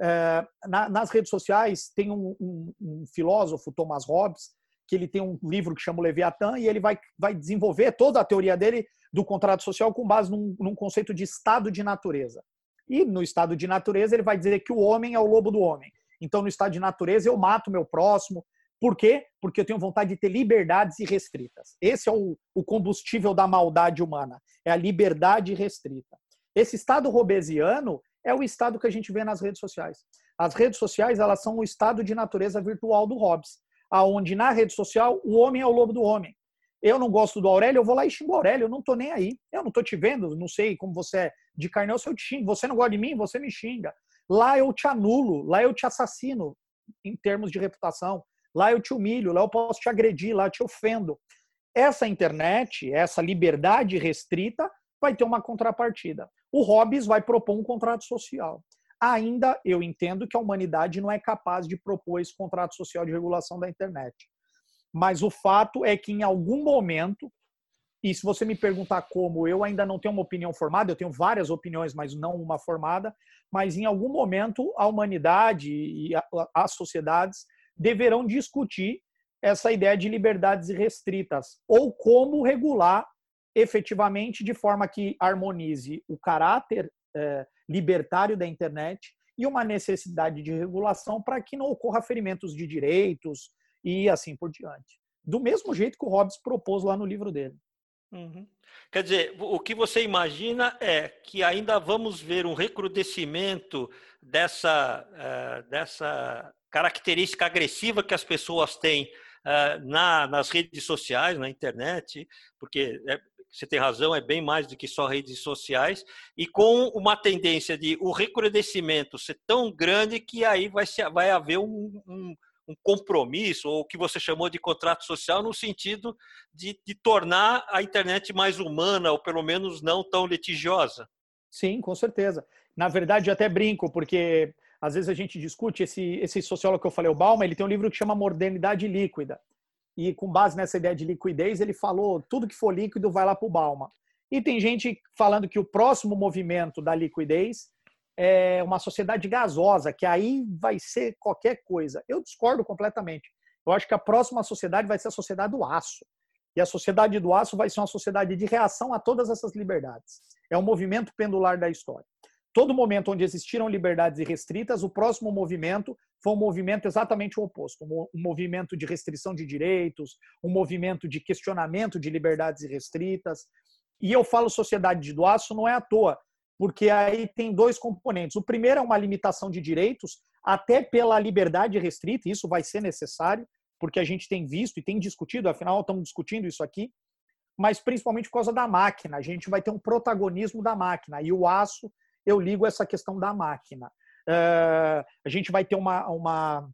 é, na, nas redes sociais tem um, um, um filósofo, Thomas Hobbes, que ele tem um livro que chama o Leviatã e ele vai, vai desenvolver toda a teoria dele do contrato social com base num, num conceito de estado de natureza. E no estado de natureza ele vai dizer que o homem é o lobo do homem. Então, no estado de natureza, eu mato meu próximo. Por quê? Porque eu tenho vontade de ter liberdades irrestritas. Esse é o, o combustível da maldade humana. É a liberdade restrita. Esse estado robesiano é o estado que a gente vê nas redes sociais. As redes sociais, elas são o estado de natureza virtual do Hobbes aonde na rede social o homem é o lobo do homem. Eu não gosto do Aurélio, eu vou lá e xingo o Aurélio, eu não tô nem aí. Eu não tô te vendo, não sei como você é de carne ou se eu te xingo. Você não gosta de mim, você me xinga. Lá eu te anulo, lá eu te assassino em termos de reputação. Lá eu te humilho, lá eu posso te agredir, lá eu te ofendo. Essa internet, essa liberdade restrita, vai ter uma contrapartida. O Hobbes vai propor um contrato social ainda eu entendo que a humanidade não é capaz de propor esse contrato social de regulação da internet. Mas o fato é que em algum momento, e se você me perguntar como, eu ainda não tenho uma opinião formada, eu tenho várias opiniões, mas não uma formada, mas em algum momento a humanidade e as sociedades deverão discutir essa ideia de liberdades irrestritas, ou como regular efetivamente de forma que harmonize o caráter é, libertário da internet e uma necessidade de regulação para que não ocorra ferimentos de direitos e assim por diante. Do mesmo jeito que o Hobbes propôs lá no livro dele. Uhum. Quer dizer, o que você imagina é que ainda vamos ver um recrudescimento dessa, uh, dessa característica agressiva que as pessoas têm uh, na, nas redes sociais, na internet, porque é, você tem razão, é bem mais do que só redes sociais, e com uma tendência de o recrudescimento ser tão grande que aí vai, vai haver um, um, um compromisso, ou o que você chamou de contrato social, no sentido de, de tornar a internet mais humana, ou pelo menos não tão litigiosa. Sim, com certeza. Na verdade, até brinco, porque às vezes a gente discute, esse, esse sociólogo que eu falei, o Bauman, ele tem um livro que chama Modernidade Líquida e com base nessa ideia de liquidez, ele falou tudo que for líquido vai lá para o Balma. E tem gente falando que o próximo movimento da liquidez é uma sociedade gasosa, que aí vai ser qualquer coisa. Eu discordo completamente. Eu acho que a próxima sociedade vai ser a sociedade do aço. E a sociedade do aço vai ser uma sociedade de reação a todas essas liberdades. É um movimento pendular da história todo momento onde existiram liberdades irrestritas, o próximo movimento foi um movimento exatamente o oposto, um movimento de restrição de direitos, um movimento de questionamento de liberdades irrestritas. E eu falo sociedade do aço não é à toa, porque aí tem dois componentes. O primeiro é uma limitação de direitos, até pela liberdade restrita, isso vai ser necessário, porque a gente tem visto e tem discutido, afinal estamos discutindo isso aqui, mas principalmente por causa da máquina. A gente vai ter um protagonismo da máquina e o aço eu ligo essa questão da máquina. Uh, a gente vai ter uma, uma,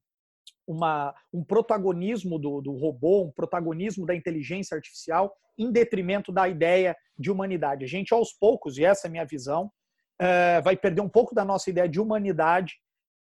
uma, um protagonismo do, do robô, um protagonismo da inteligência artificial em detrimento da ideia de humanidade. A gente, aos poucos, e essa é a minha visão, uh, vai perder um pouco da nossa ideia de humanidade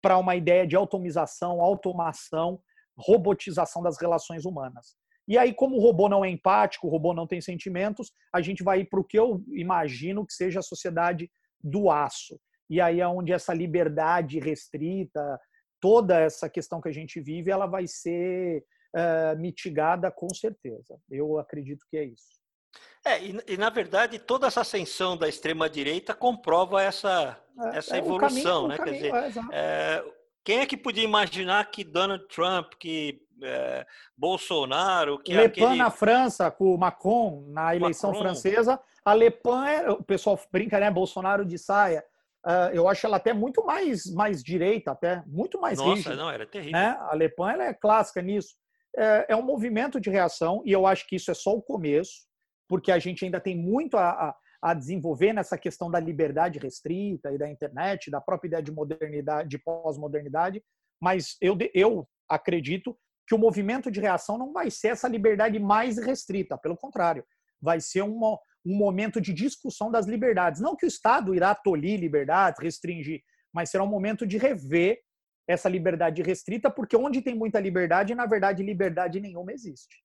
para uma ideia de automização, automação, robotização das relações humanas. E aí, como o robô não é empático, o robô não tem sentimentos, a gente vai para o que eu imagino que seja a sociedade do aço. E aí é onde essa liberdade restrita, toda essa questão que a gente vive, ela vai ser uh, mitigada com certeza. Eu acredito que é isso. É, e, e, na verdade toda essa ascensão da extrema direita comprova essa, é, essa é, evolução, caminho, né? Quer dizer, é, quem é que podia imaginar que Donald Trump, que é, Bolsonaro, que Le Pen aquele... na França com o Macron na eleição Macron. francesa a Le Pen, é, o pessoal brinca, né? Bolsonaro de saia. Uh, eu acho ela até muito mais, mais direita, até muito mais Nossa, rígida. não, era terrível. Né? A Le Pen ela é clássica nisso. É, é, um movimento de reação e eu acho que isso é só o começo, porque a gente ainda tem muito a, a, a desenvolver nessa questão da liberdade restrita e da internet, da própria ideia de modernidade, de pós-modernidade. Mas eu, eu acredito que o movimento de reação não vai ser essa liberdade mais restrita, pelo contrário, vai ser uma, um momento de discussão das liberdades. Não que o Estado irá tolir liberdades, restringir, mas será um momento de rever essa liberdade restrita, porque onde tem muita liberdade, na verdade, liberdade nenhuma existe.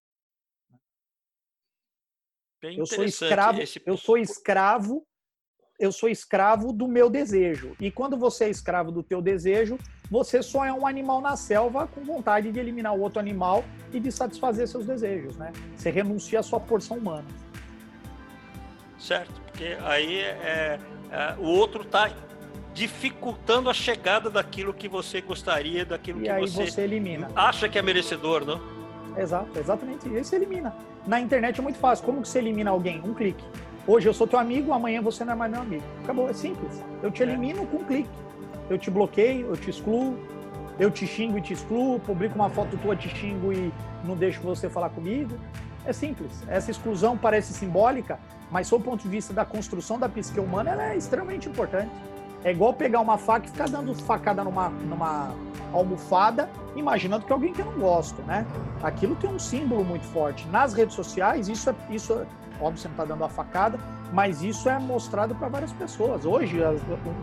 Bem eu sou escravo, esse... eu sou escravo, eu sou escravo do meu desejo. E quando você é escravo do teu desejo, você só é um animal na selva com vontade de eliminar o outro animal e de satisfazer seus desejos, né? Você renuncia à sua porção humana certo? Porque aí é, é, o outro está dificultando a chegada daquilo que você gostaria, daquilo e que aí você, você elimina. acha que é merecedor, não? Exato, exatamente. E aí você elimina. Na internet é muito fácil. Como que você elimina alguém? Um clique. Hoje eu sou teu amigo, amanhã você não é mais meu amigo. Acabou, é simples. Eu te é. elimino é. com um clique. Eu te bloqueio, eu te excluo, eu te xingo e te excluo, publico uma foto tua, te xingo e não deixo você falar comigo. É simples. Essa exclusão parece simbólica, mas sob o ponto de vista da construção da psique humana, ela é extremamente importante. É igual pegar uma faca e ficar dando facada numa, numa almofada, imaginando que é alguém que eu não gosto, né? Aquilo tem um símbolo muito forte. Nas redes sociais, isso é, isso é, óbvio, você não está dando a facada, mas isso é mostrado para várias pessoas. Hoje,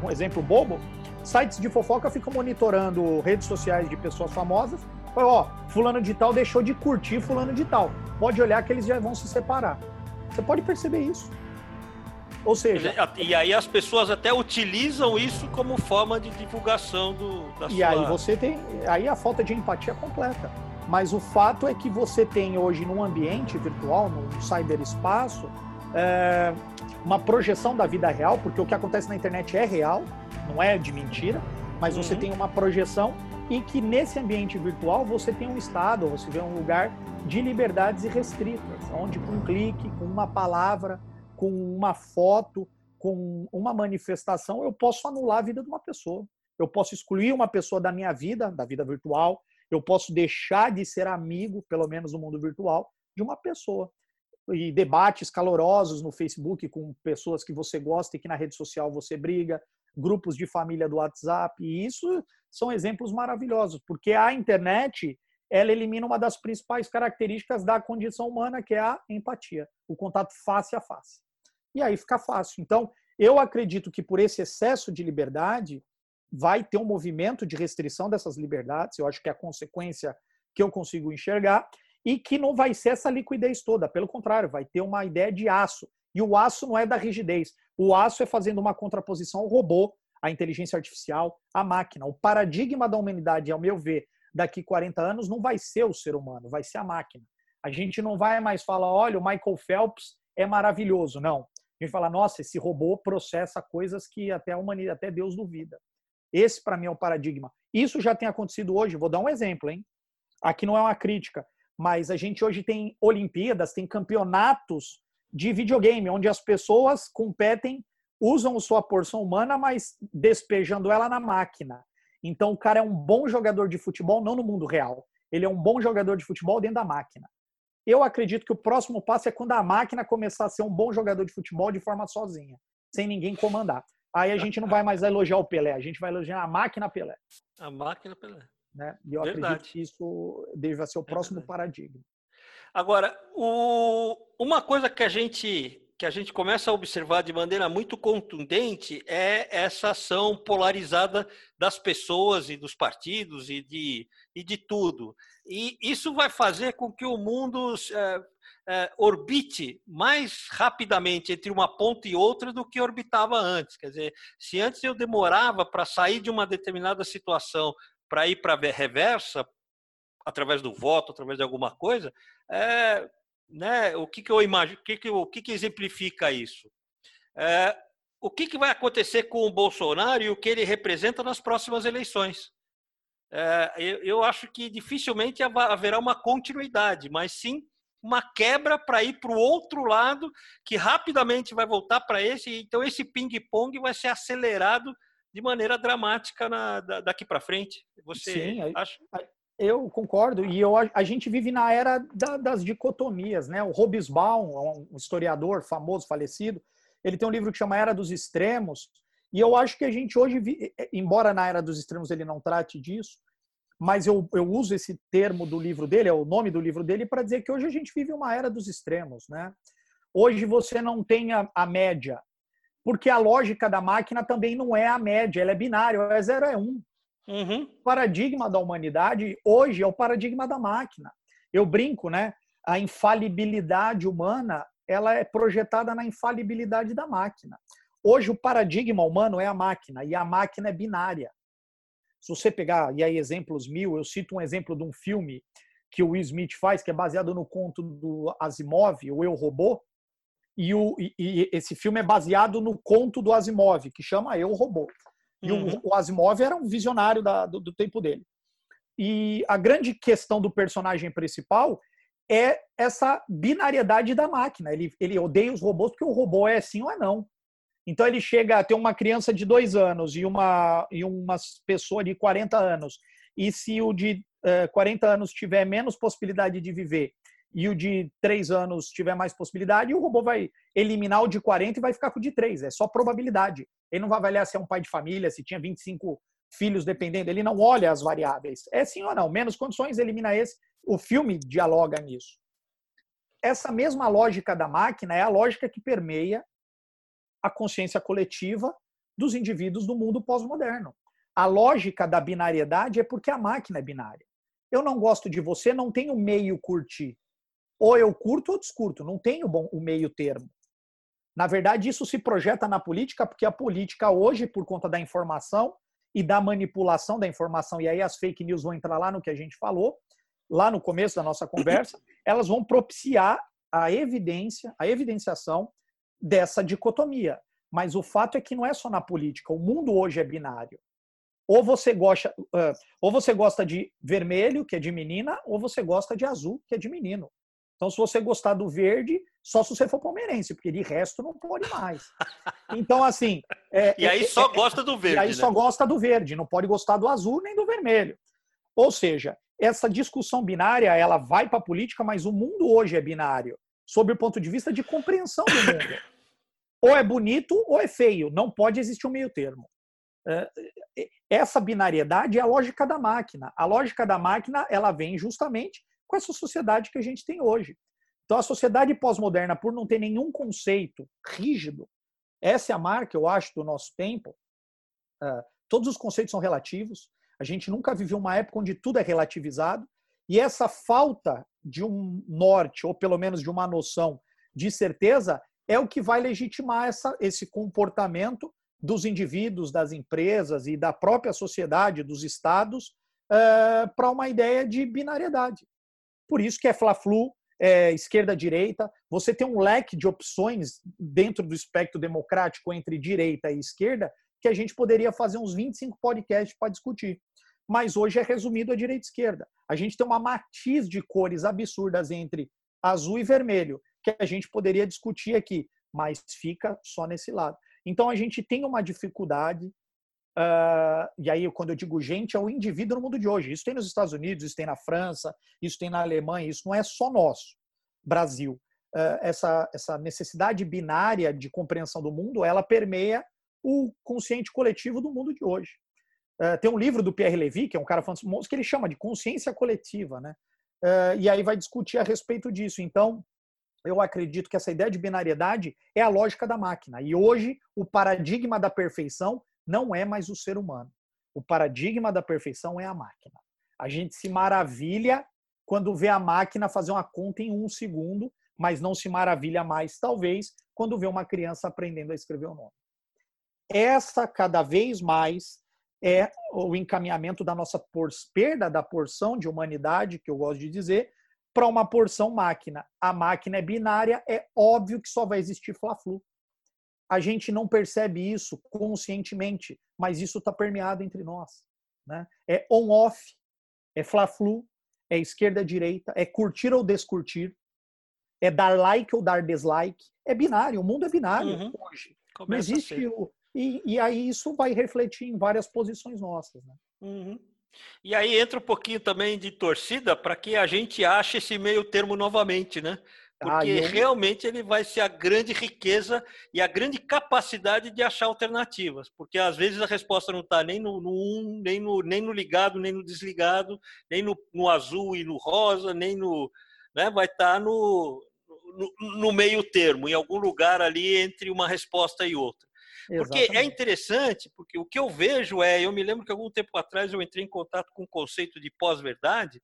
um exemplo bobo, sites de fofoca ficam monitorando redes sociais de pessoas famosas. Ó, fulano de tal deixou de curtir fulano de tal. Pode olhar que eles já vão se separar. Você pode perceber isso. Ou seja. E aí as pessoas até utilizam isso como forma de divulgação do, da e sua. E aí você tem. Aí a falta de empatia completa. Mas o fato é que você tem hoje num ambiente virtual, num cyberespaço, é, uma projeção da vida real, porque o que acontece na internet é real, não é de mentira, mas uhum. você tem uma projeção e que nesse ambiente virtual você tem um estado, você vê um lugar de liberdades irrestritas, onde com um clique, com uma palavra, com uma foto, com uma manifestação, eu posso anular a vida de uma pessoa. Eu posso excluir uma pessoa da minha vida, da vida virtual, eu posso deixar de ser amigo, pelo menos no mundo virtual, de uma pessoa. E debates calorosos no Facebook com pessoas que você gosta e que na rede social você briga, grupos de família do WhatsApp, e isso são exemplos maravilhosos, porque a internet ela elimina uma das principais características da condição humana, que é a empatia, o contato face a face. E aí fica fácil. Então, eu acredito que por esse excesso de liberdade, vai ter um movimento de restrição dessas liberdades, eu acho que é a consequência que eu consigo enxergar, e que não vai ser essa liquidez toda, pelo contrário, vai ter uma ideia de aço. E o aço não é da rigidez, o aço é fazendo uma contraposição ao robô, à inteligência artificial, à máquina. O paradigma da humanidade, ao meu ver, daqui 40 anos, não vai ser o ser humano, vai ser a máquina. A gente não vai mais falar, olha, o Michael Phelps é maravilhoso. Não. A gente fala, nossa, esse robô processa coisas que até a humanidade, até Deus duvida. Esse, para mim, é o paradigma. Isso já tem acontecido hoje. Vou dar um exemplo, hein? Aqui não é uma crítica, mas a gente hoje tem Olimpíadas, tem campeonatos de videogame, onde as pessoas competem, usam sua porção humana, mas despejando ela na máquina. Então, o cara é um bom jogador de futebol, não no mundo real. Ele é um bom jogador de futebol dentro da máquina. Eu acredito que o próximo passo é quando a máquina começar a ser um bom jogador de futebol de forma sozinha, sem ninguém comandar. Aí a gente não vai mais elogiar o Pelé, a gente vai elogiar a máquina Pelé. A máquina Pelé. Né? E eu Verdade. acredito que isso deve ser o próximo é paradigma. Agora, o... uma coisa que a gente que a gente começa a observar de maneira muito contundente é essa ação polarizada das pessoas e dos partidos e de, e de tudo. E isso vai fazer com que o mundo é, é, orbite mais rapidamente entre uma ponta e outra do que orbitava antes. Quer dizer, se antes eu demorava para sair de uma determinada situação para ir para a reversa, através do voto, através de alguma coisa, é, né, o que, que eu imagino, o que, que, o que, que exemplifica isso? É, o que, que vai acontecer com o Bolsonaro e o que ele representa nas próximas eleições? É, eu, eu acho que dificilmente haverá uma continuidade, mas sim uma quebra para ir para o outro lado, que rapidamente vai voltar para esse. Então, esse ping-pong vai ser acelerado de maneira dramática na, daqui para frente. Você Sim, acha? Eu concordo, e eu, a gente vive na era da, das dicotomias. Né? O Hobsbawm, um historiador famoso, falecido, ele tem um livro que chama Era dos Extremos, e eu acho que a gente hoje, embora na Era dos Extremos ele não trate disso, mas eu, eu uso esse termo do livro dele, é o nome do livro dele, para dizer que hoje a gente vive uma era dos extremos. Né? Hoje você não tem a, a, média, porque a lógica da máquina também não é a média, ela é binária, é zero é um. Uhum. O paradigma da humanidade hoje é o paradigma da máquina. Eu brinco, né? A infalibilidade humana ela é projetada na infalibilidade da máquina. Hoje o paradigma humano é a máquina e a máquina é binária. Se você pegar, e aí exemplos mil, eu cito um exemplo de um filme que o Will Smith faz, que é baseado no conto do Asimov, o Eu Robô, e, o, e, e esse filme é baseado no conto do Asimov, que chama Eu Robô. E uhum. o, o, Asimov era um visionário da, do, do tempo dele. E a grande questão do personagem principal é essa binariedade da máquina. Ele, ele odeia os robôs porque o robô é sim ou é não. Então ele chega a ter uma criança de dois anos e uma, e uma pessoa de 40 anos. E se o de uh, eh, 40 anos tiver menos possibilidade de viver e o de 3 anos tiver mais possibilidade, o robô vai eliminar o de 40 e vai ficar com o de 3. É só probabilidade. Ele não vai avaliar se é um pai de família, se tinha 25 filhos dependendo. Ele não olha as variáveis. É sim ou não. Menos condições, elimina esse. O filme dialoga nisso. Essa mesma lógica da máquina é a lógica que permeia a consciência coletiva dos indivíduos do mundo pós-moderno. A lógica da binariedade é porque a máquina é binária. Eu não gosto de você, não tenho meio curtir. Ou eu curto ou descurto, não tenho bom, o meio termo. Na verdade, isso se projeta na política, porque a política hoje, por conta da informação e da manipulação da informação, e aí as fake news vão entrar lá no que a gente falou, lá no começo da nossa conversa, elas vão propiciar a evidência, a evidenciação dessa dicotomia. Mas o fato é que não é só na política. O mundo hoje é binário. Ou você gosta, ou você gosta de vermelho, que é de menina, ou você gosta de azul, que é de menino. Então, se você gostar do verde, só se você for palmeirense, porque de resto não pode mais. Então, assim. É, e aí é, só é, gosta do verde. E aí né? só gosta do verde, não pode gostar do azul nem do vermelho. Ou seja, essa discussão binária ela vai para a política, mas o mundo hoje é binário, sob o ponto de vista de compreensão do mundo. Ou é bonito ou é feio, não pode existir um meio termo. É, essa binariedade é a lógica da máquina. A lógica da máquina ela vem justamente com essa sociedade que a gente tem hoje. Então, a sociedade pós-moderna, por não ter nenhum conceito rígido, essa é a marca, eu acho, do nosso tempo. Uh, todos os conceitos são relativos. A gente nunca viveu uma época onde tudo é relativizado. E essa falta de um norte, ou pelo menos de uma noção de certeza, é o que vai legitimar essa, esse comportamento dos indivíduos, das empresas e da própria sociedade, dos estados, uh, para uma ideia de binariedade. Por isso que é Fla-Flu, é esquerda-direita. Você tem um leque de opções dentro do espectro democrático entre direita e esquerda que a gente poderia fazer uns 25 podcasts para discutir. Mas hoje é resumido a direita e esquerda. A gente tem uma matiz de cores absurdas entre azul e vermelho, que a gente poderia discutir aqui, mas fica só nesse lado. Então a gente tem uma dificuldade Uh, e aí, quando eu digo gente, é o indivíduo no mundo de hoje. Isso tem nos Estados Unidos, isso tem na França, isso tem na Alemanha, isso não é só nosso, Brasil. Uh, essa, essa necessidade binária de compreensão do mundo, ela permeia o consciente coletivo do mundo de hoje. Uh, tem um livro do Pierre Levy, que é um cara famoso, que ele chama de consciência coletiva, né? e aí vai discutir a respeito disso. Então, eu acredito que essa ideia de binariedade é a lógica da máquina. E hoje, o paradigma da perfeição não é mais o ser humano. O paradigma da perfeição é a máquina. A gente se maravilha quando vê a máquina fazer uma conta em um segundo, mas não se maravilha mais, talvez, quando vê uma criança aprendendo a escrever o nome. Essa, cada vez mais, é o encaminhamento da nossa perda da porção de humanidade, que eu gosto de dizer, para uma porção máquina. A máquina é binária, é óbvio que só vai existir Fla-Flu a gente não percebe isso conscientemente, mas isso está permeado entre nós. Né? É on-off, é fla-flu, é esquerda-direita, é curtir ou descurtir, é dar like ou dar dislike. É binário, o mundo é binário uhum. hoje. Começa não existe o, e, e, aí isso vai refletir em várias posições nossas. Né? Uhum. E aí entra um pouquinho também de torcida para que a gente ache esse meio termo novamente, né? Porque ah, realmente ele vai ser a grande riqueza e a grande capacidade de achar alternativas. Porque às vezes a resposta não está nem no, no um, nem no, nem no ligado, nem no desligado, nem no, no azul e no rosa, nem no. Né, vai estar tá no, no, no, meio termo, em algum lugar ali entre uma resposta e outra. Porque é Exatamente. interessante, porque o que eu vejo é, eu me lembro que algum tempo atrás eu entrei em contato com o conceito de pós-verdade,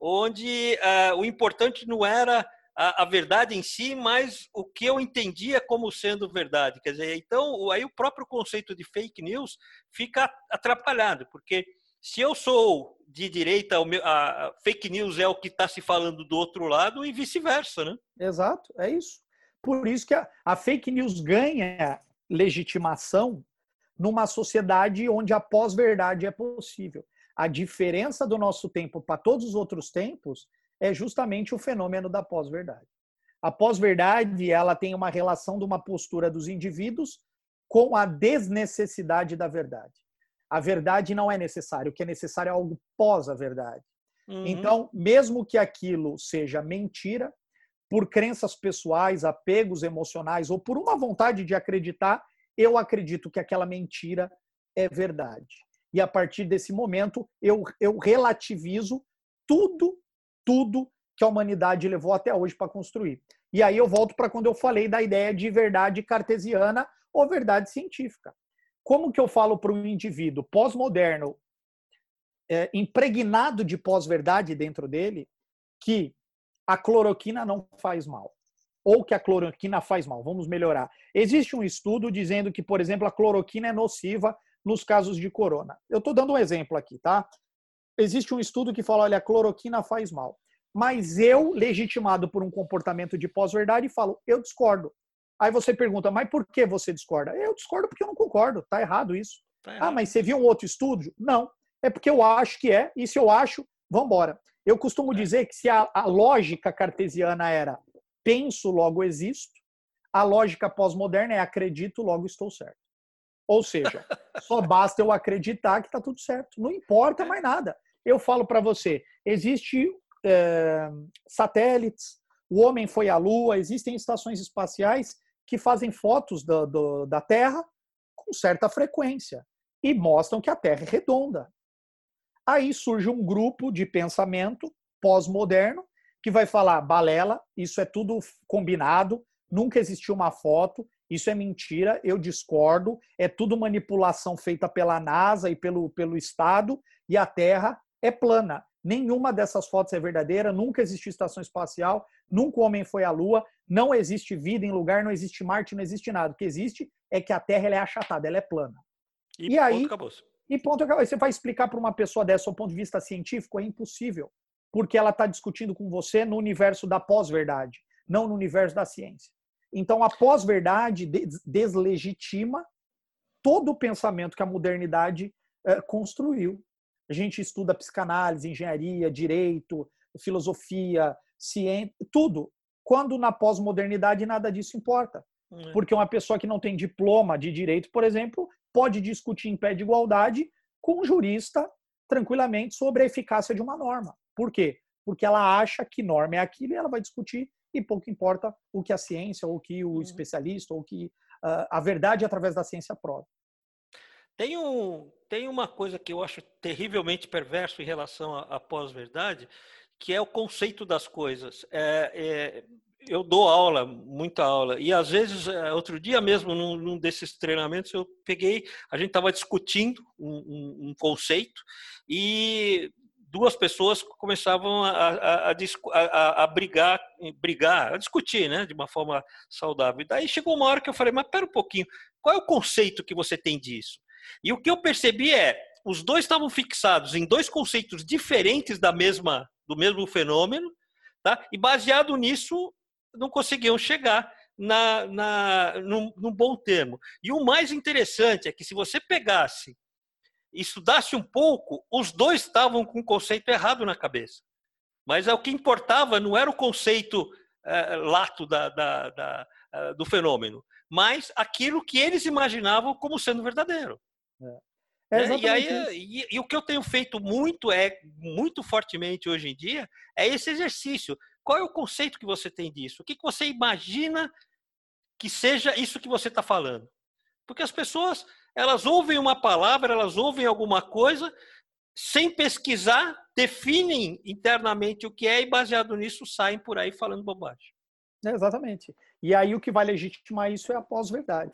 onde uh, o importante não era a, a, verdade em si, mas o que eu entendia como sendo verdade. Quer dizer, então aí o próprio conceito de fake news fica atrapalhado, porque se eu sou de direita, a, fake news é o que está se falando do outro lado e vice-versa, né? Exato, é isso. Por isso que a, a fake news ganha legitimação numa sociedade onde a pós-verdade é possível. A diferença do nosso tempo para todos os outros tempos é justamente o fenômeno da pós-verdade. A pós-verdade ela tem uma relação de uma postura dos indivíduos com a desnecessidade da verdade. A verdade não é necessária, o que é necessário é algo pós a verdade. Uhum. Então, mesmo que aquilo seja mentira, por crenças pessoais, apegos emocionais ou por uma vontade de acreditar, eu acredito que aquela mentira é verdade. E a partir desse momento, eu, eu relativizo tudo tudo que a humanidade levou até hoje para construir. E aí eu volto para quando eu falei da ideia de verdade cartesiana ou verdade científica. Como que eu falo para um indivíduo pós-moderno, é, impregnado de pós-verdade dentro dele, que a cloroquina não faz mal? Ou que a cloroquina faz mal? Vamos melhorar. Existe um estudo dizendo que, por exemplo, a cloroquina é nociva nos casos de corona. Eu estou dando um exemplo aqui, tá? Existe um estudo que fala, olha, a cloroquina faz mal. Mas eu, legitimado por um comportamento de pós-verdade, falo, eu discordo. Aí você pergunta, mas por que você discorda? Eu discordo porque eu não concordo, tá errado isso. Tá ah, errado. Ah, mas você viu um outro estudo? Não. É porque eu acho que é, e se eu acho, vamos embora. Eu costumo é. dizer que se a, a lógica cartesiana era penso, logo existo, a lógica pós-moderna é acredito, logo estou certo. Ou seja, só basta eu acreditar que está tudo certo. Não importa mais nada. Eu falo para você, existe é, satélites, o homem foi à Lua, existem estações espaciais que fazem fotos do, do, da Terra com certa frequência e mostram que a Terra é redonda. Aí surge um grupo de pensamento pós-moderno que vai falar balela, isso é tudo combinado, nunca existiu uma foto, isso é mentira, eu discordo, é tudo manipulação feita pela NASA e pelo, pelo Estado, e a Terra é plana. Nenhuma dessas fotos é verdadeira, nunca existiu estação espacial, nunca o homem foi à Lua, não existe vida em lugar, não existe Marte, não existe nada. O que existe é que a Terra é achatada, ela é plana. E, e aí, acabou. E ponto acabou. Você vai explicar para uma pessoa dessa, do ponto de vista científico, é impossível, porque ela está discutindo com você no universo da pós-verdade, não no universo da ciência. Então, a pós-verdade deslegitima todo o pensamento que a modernidade eh, construiu. A gente estuda psicanálise, engenharia, direito, filosofia, ciência, tudo. Quando na pós-modernidade nada disso importa. É. Porque uma pessoa que não tem diploma de direito, por exemplo, pode discutir em pé de igualdade com um jurista tranquilamente sobre a eficácia de uma norma. Por quê? Porque ela acha que norma é aquilo e ela vai discutir e pouco importa o que a ciência, ou o que o uhum. especialista, ou o que uh, a verdade através da ciência prova. Tem, um, tem uma coisa que eu acho terrivelmente perverso em relação à, pós-verdade, que é o conceito das coisas. É, é, eu dou aula, muita aula, e às vezes, é, outro dia mesmo, num, num desses treinamentos, eu peguei, a gente estava discutindo um, um, um, conceito, e duas pessoas começavam a, a, a, a, brigar, brigar, a discutir, né, de uma forma saudável. E daí chegou uma hora que eu falei, mas pera um pouquinho, qual é o conceito que você tem disso? E o que eu percebi é, os dois estavam fixados em dois conceitos diferentes da mesma, do mesmo fenômeno, tá? E baseado nisso, não conseguiam chegar na, na, num, num bom termo. E o mais interessante é que se você pegasse estudasse um pouco, os dois estavam com o conceito errado na cabeça. Mas é o que importava não era o conceito é, lato da, da, da, eh, do fenômeno, mas aquilo que eles imaginavam como sendo verdadeiro. É. É né? e, aí, e, e, o que eu tenho feito muito é muito fortemente hoje em dia é esse exercício. Qual é o conceito que você tem disso? O que, que você imagina que seja isso que você está falando? Porque as pessoas elas ouvem uma palavra, elas ouvem alguma coisa, sem pesquisar, definem internamente o que é e baseado nisso saem por aí falando bobagem. É, exatamente. E aí o que vai legitimar isso é a pós-verdade.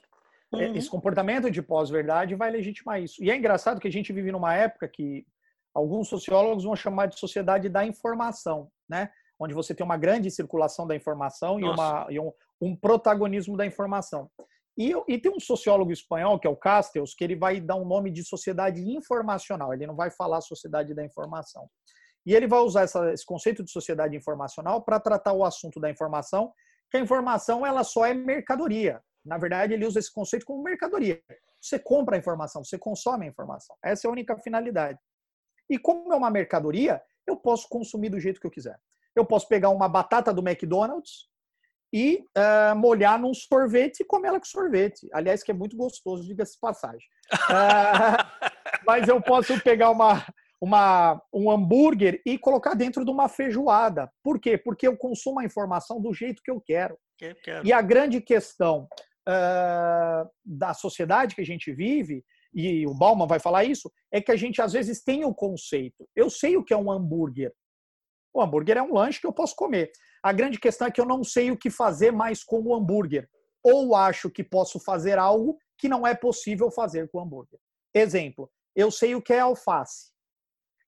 É, uhum. Esse comportamento de pós-verdade vai legitimar isso. E é engraçado que a gente vive numa época que alguns sociólogos vão chamar de sociedade da informação, né? Onde você tem uma grande circulação da informação e, uma, e um, um, protagonismo da informação. E, e, tem um sociólogo espanhol, que é o Castells, que ele vai dar um nome de sociedade informacional, ele não vai falar sociedade da informação. E ele vai usar essa, esse conceito de sociedade informacional para tratar o assunto da informação, que a informação ela só é mercadoria. Na verdade, ele usa esse conceito como mercadoria. Você compra a informação, você consome a informação. Essa é a única finalidade. E como é uma mercadoria, eu posso consumir do jeito que eu quiser. Eu posso pegar uma batata do McDonald's e uh, molhar num sorvete e comer ela com sorvete. Aliás, que é muito gostoso, diga-se passagem. Uh, mas eu posso pegar uma, uma, um hambúrguer e colocar dentro de uma feijoada. Por quê? Porque eu consumo a informação do jeito que eu quero. Eu quero. E a grande questão uh, da sociedade que a gente vive, e o Bauman vai falar isso, é que a gente às vezes tem o conceito. Eu sei o que é um hambúrguer. O hambúrguer é um lanche que eu posso comer. A grande questão é que eu não sei o que fazer mais com o hambúrguer. Ou acho que posso fazer algo que não é possível fazer com o hambúrguer. Exemplo, eu sei o que é alface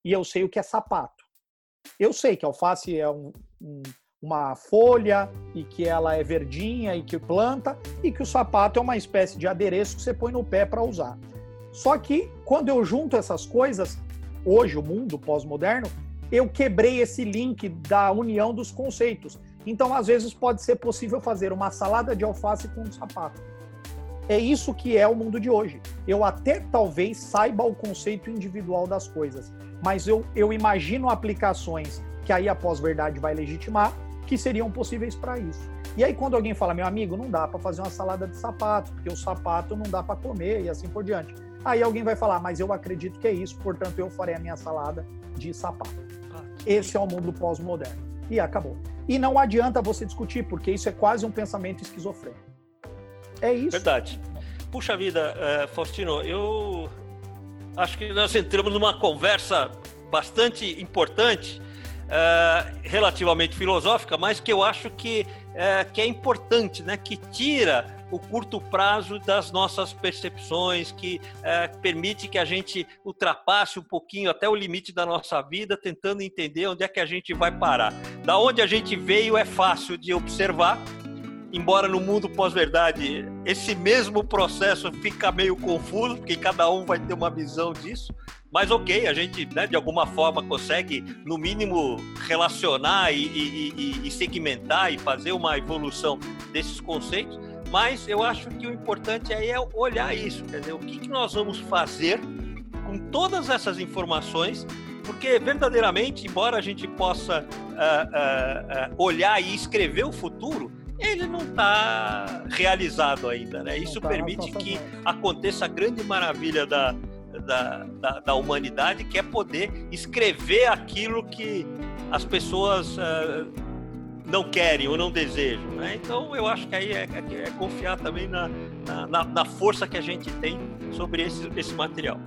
e eu sei o que é sapato. Eu sei que alface é um, um uma folha e que ela é verdinha e que planta e que o sapato é uma espécie de adereço que você põe no pé para usar. Só que quando eu junto essas coisas, hoje, o mundo pós-moderno, eu quebrei esse link da união dos conceitos. Então, às vezes, pode ser possível fazer uma salada de alface com um sapato. É isso que é o mundo de hoje. Eu até talvez saiba o conceito individual das coisas, mas eu, eu imagino aplicações que aí a pós-verdade vai legitimar que seriam possíveis para isso. E aí, quando alguém fala, meu amigo, não dá para fazer uma salada de sapato, porque o sapato não dá para comer e assim por diante. Aí alguém vai falar, mas eu acredito que é isso, portanto eu farei a minha salada de sapato. Esse é o mundo pós-moderno. E acabou. E não adianta você discutir, porque isso é quase um pensamento esquizofrênico. É isso. Verdade. Puxa vida, uh, Faustino, eu acho que nós entramos numa conversa bastante importante, uh, relativamente filosófica, mas que eu acho que, uh, que é importante, né? que tira o curto prazo das nossas percepções, que é, permite que a gente ultrapasse um pouquinho até o limite da nossa vida, tentando entender onde é que a gente vai parar. Da onde a gente veio é fácil de observar, embora no mundo pós-verdade esse mesmo processo fica meio confuso, porque cada um vai ter uma visão disso. Mas ok, a gente né, de alguma forma consegue, no mínimo, relacionar e, e, e, e segmentar e fazer uma evolução desses conceitos. Mas eu acho que o importante aí é olhar isso, quer dizer, o que, que nós vamos fazer com todas essas informações, porque verdadeiramente, embora a gente possa uh, uh, uh, olhar e escrever o futuro, ele não está realizado ainda, né? Isso tá permite que aconteça a grande maravilha da, da, da, da, humanidade, que é poder escrever aquilo que as pessoas não querem ou não desejam. Né? Então, eu acho que aí é, é, é confiar também na, na, na, força que a gente tem sobre esse, esse material.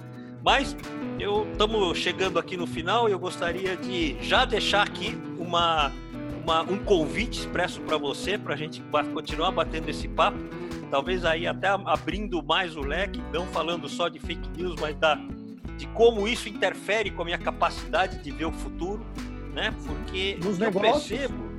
Mas eu estamos chegando aqui no final e eu gostaria de já deixar aqui uma, uma um convite expresso para você, para a gente continuar batendo esse papo. Talvez aí até abrindo mais o leque, não falando só de fake news, mas da, de como isso interfere com a minha capacidade de ver o futuro, né? Porque Nos eu negócios. percebo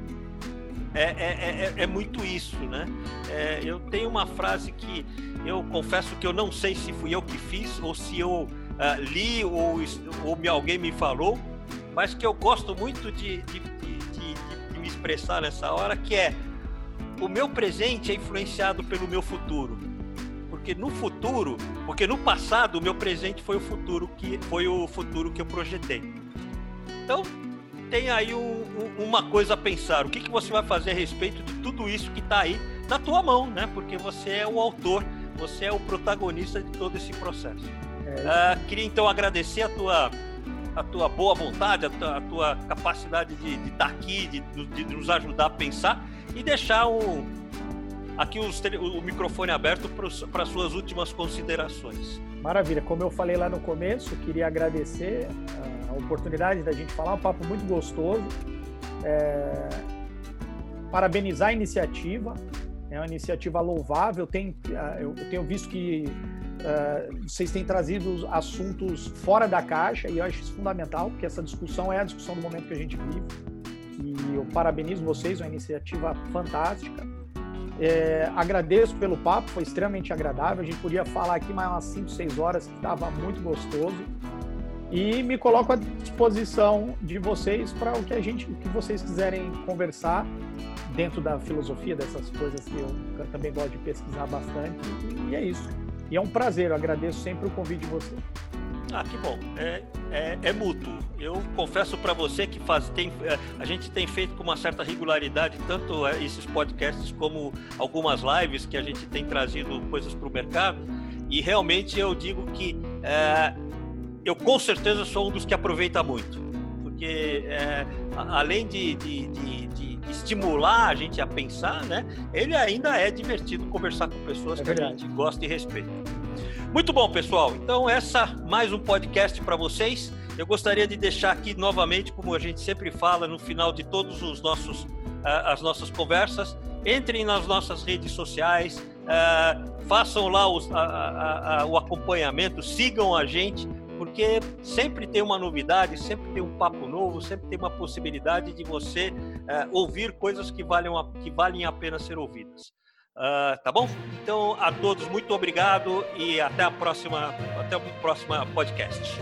é, é, é, é muito isso, né? É, eu tenho uma frase que eu confesso que eu não sei se fui eu que fiz ou se eu uh, li ou, ou me, alguém me falou, mas que eu gosto muito de, de, de, de, me expressar nessa hora, que é o meu presente é influenciado pelo meu futuro. Porque no futuro, porque no passado o meu presente foi o futuro que foi o futuro que eu projetei. Então, tem aí um, um, uma coisa a pensar. O que, que você vai fazer a respeito de tudo isso que está aí na tua mão, né? Porque você é o autor, você é o protagonista de todo esse processo. É. Uh, queria então agradecer a tua a tua boa vontade, a tua, a tua capacidade de estar tá aqui, de, de, nos ajudar a pensar e deixar um, aqui os, o microfone aberto para suas últimas considerações. Maravilha. Como eu falei lá no começo, queria agradecer a oportunidade da gente falar, um papo muito gostoso. É... Parabenizar a iniciativa, é uma iniciativa louvável. Tem, eu tenho visto que uh, vocês têm trazido assuntos fora da caixa e eu acho isso fundamental, porque essa discussão é a discussão do momento que a gente vive. Eu parabenizo vocês, uma iniciativa fantástica. É, agradeço pelo papo, foi extremamente agradável. A gente podia falar aqui mais umas 5, 6 horas, que estava muito gostoso. E me coloco à disposição de vocês para o que a gente, o que vocês quiserem conversar dentro da filosofia dessas coisas que eu, eu também gosto de pesquisar bastante. E é isso. E é um prazer, eu agradeço sempre o convite de vocês. Ah, que bom. É, é, é mútuo. Eu confesso para você que faz, tem, é, a gente tem feito com uma certa regularidade tanto é, esses podcasts como algumas lives que a gente tem trazido coisas para o mercado. E realmente eu digo que é, eu com certeza sou um dos que aproveita muito. Porque é, além de, de, de, de, estimular a gente a pensar, né, ele ainda é divertido conversar com pessoas é que a gente gosta e respeita. Muito bom, pessoal. Então, essa mais um podcast para vocês. Eu gostaria de deixar aqui novamente, como a gente sempre fala no final de todos os nossos uh, as nossas conversas, entrem nas nossas redes sociais, uh, façam lá os, o acompanhamento, sigam a gente, porque sempre tem uma novidade, sempre tem um papo novo, sempre tem uma possibilidade de você uh, ouvir coisas que valem, a, que valem a pena ser ouvidas. Uh, tá bom? Então, a todos, muito obrigado e até a próxima, até o próximo podcast.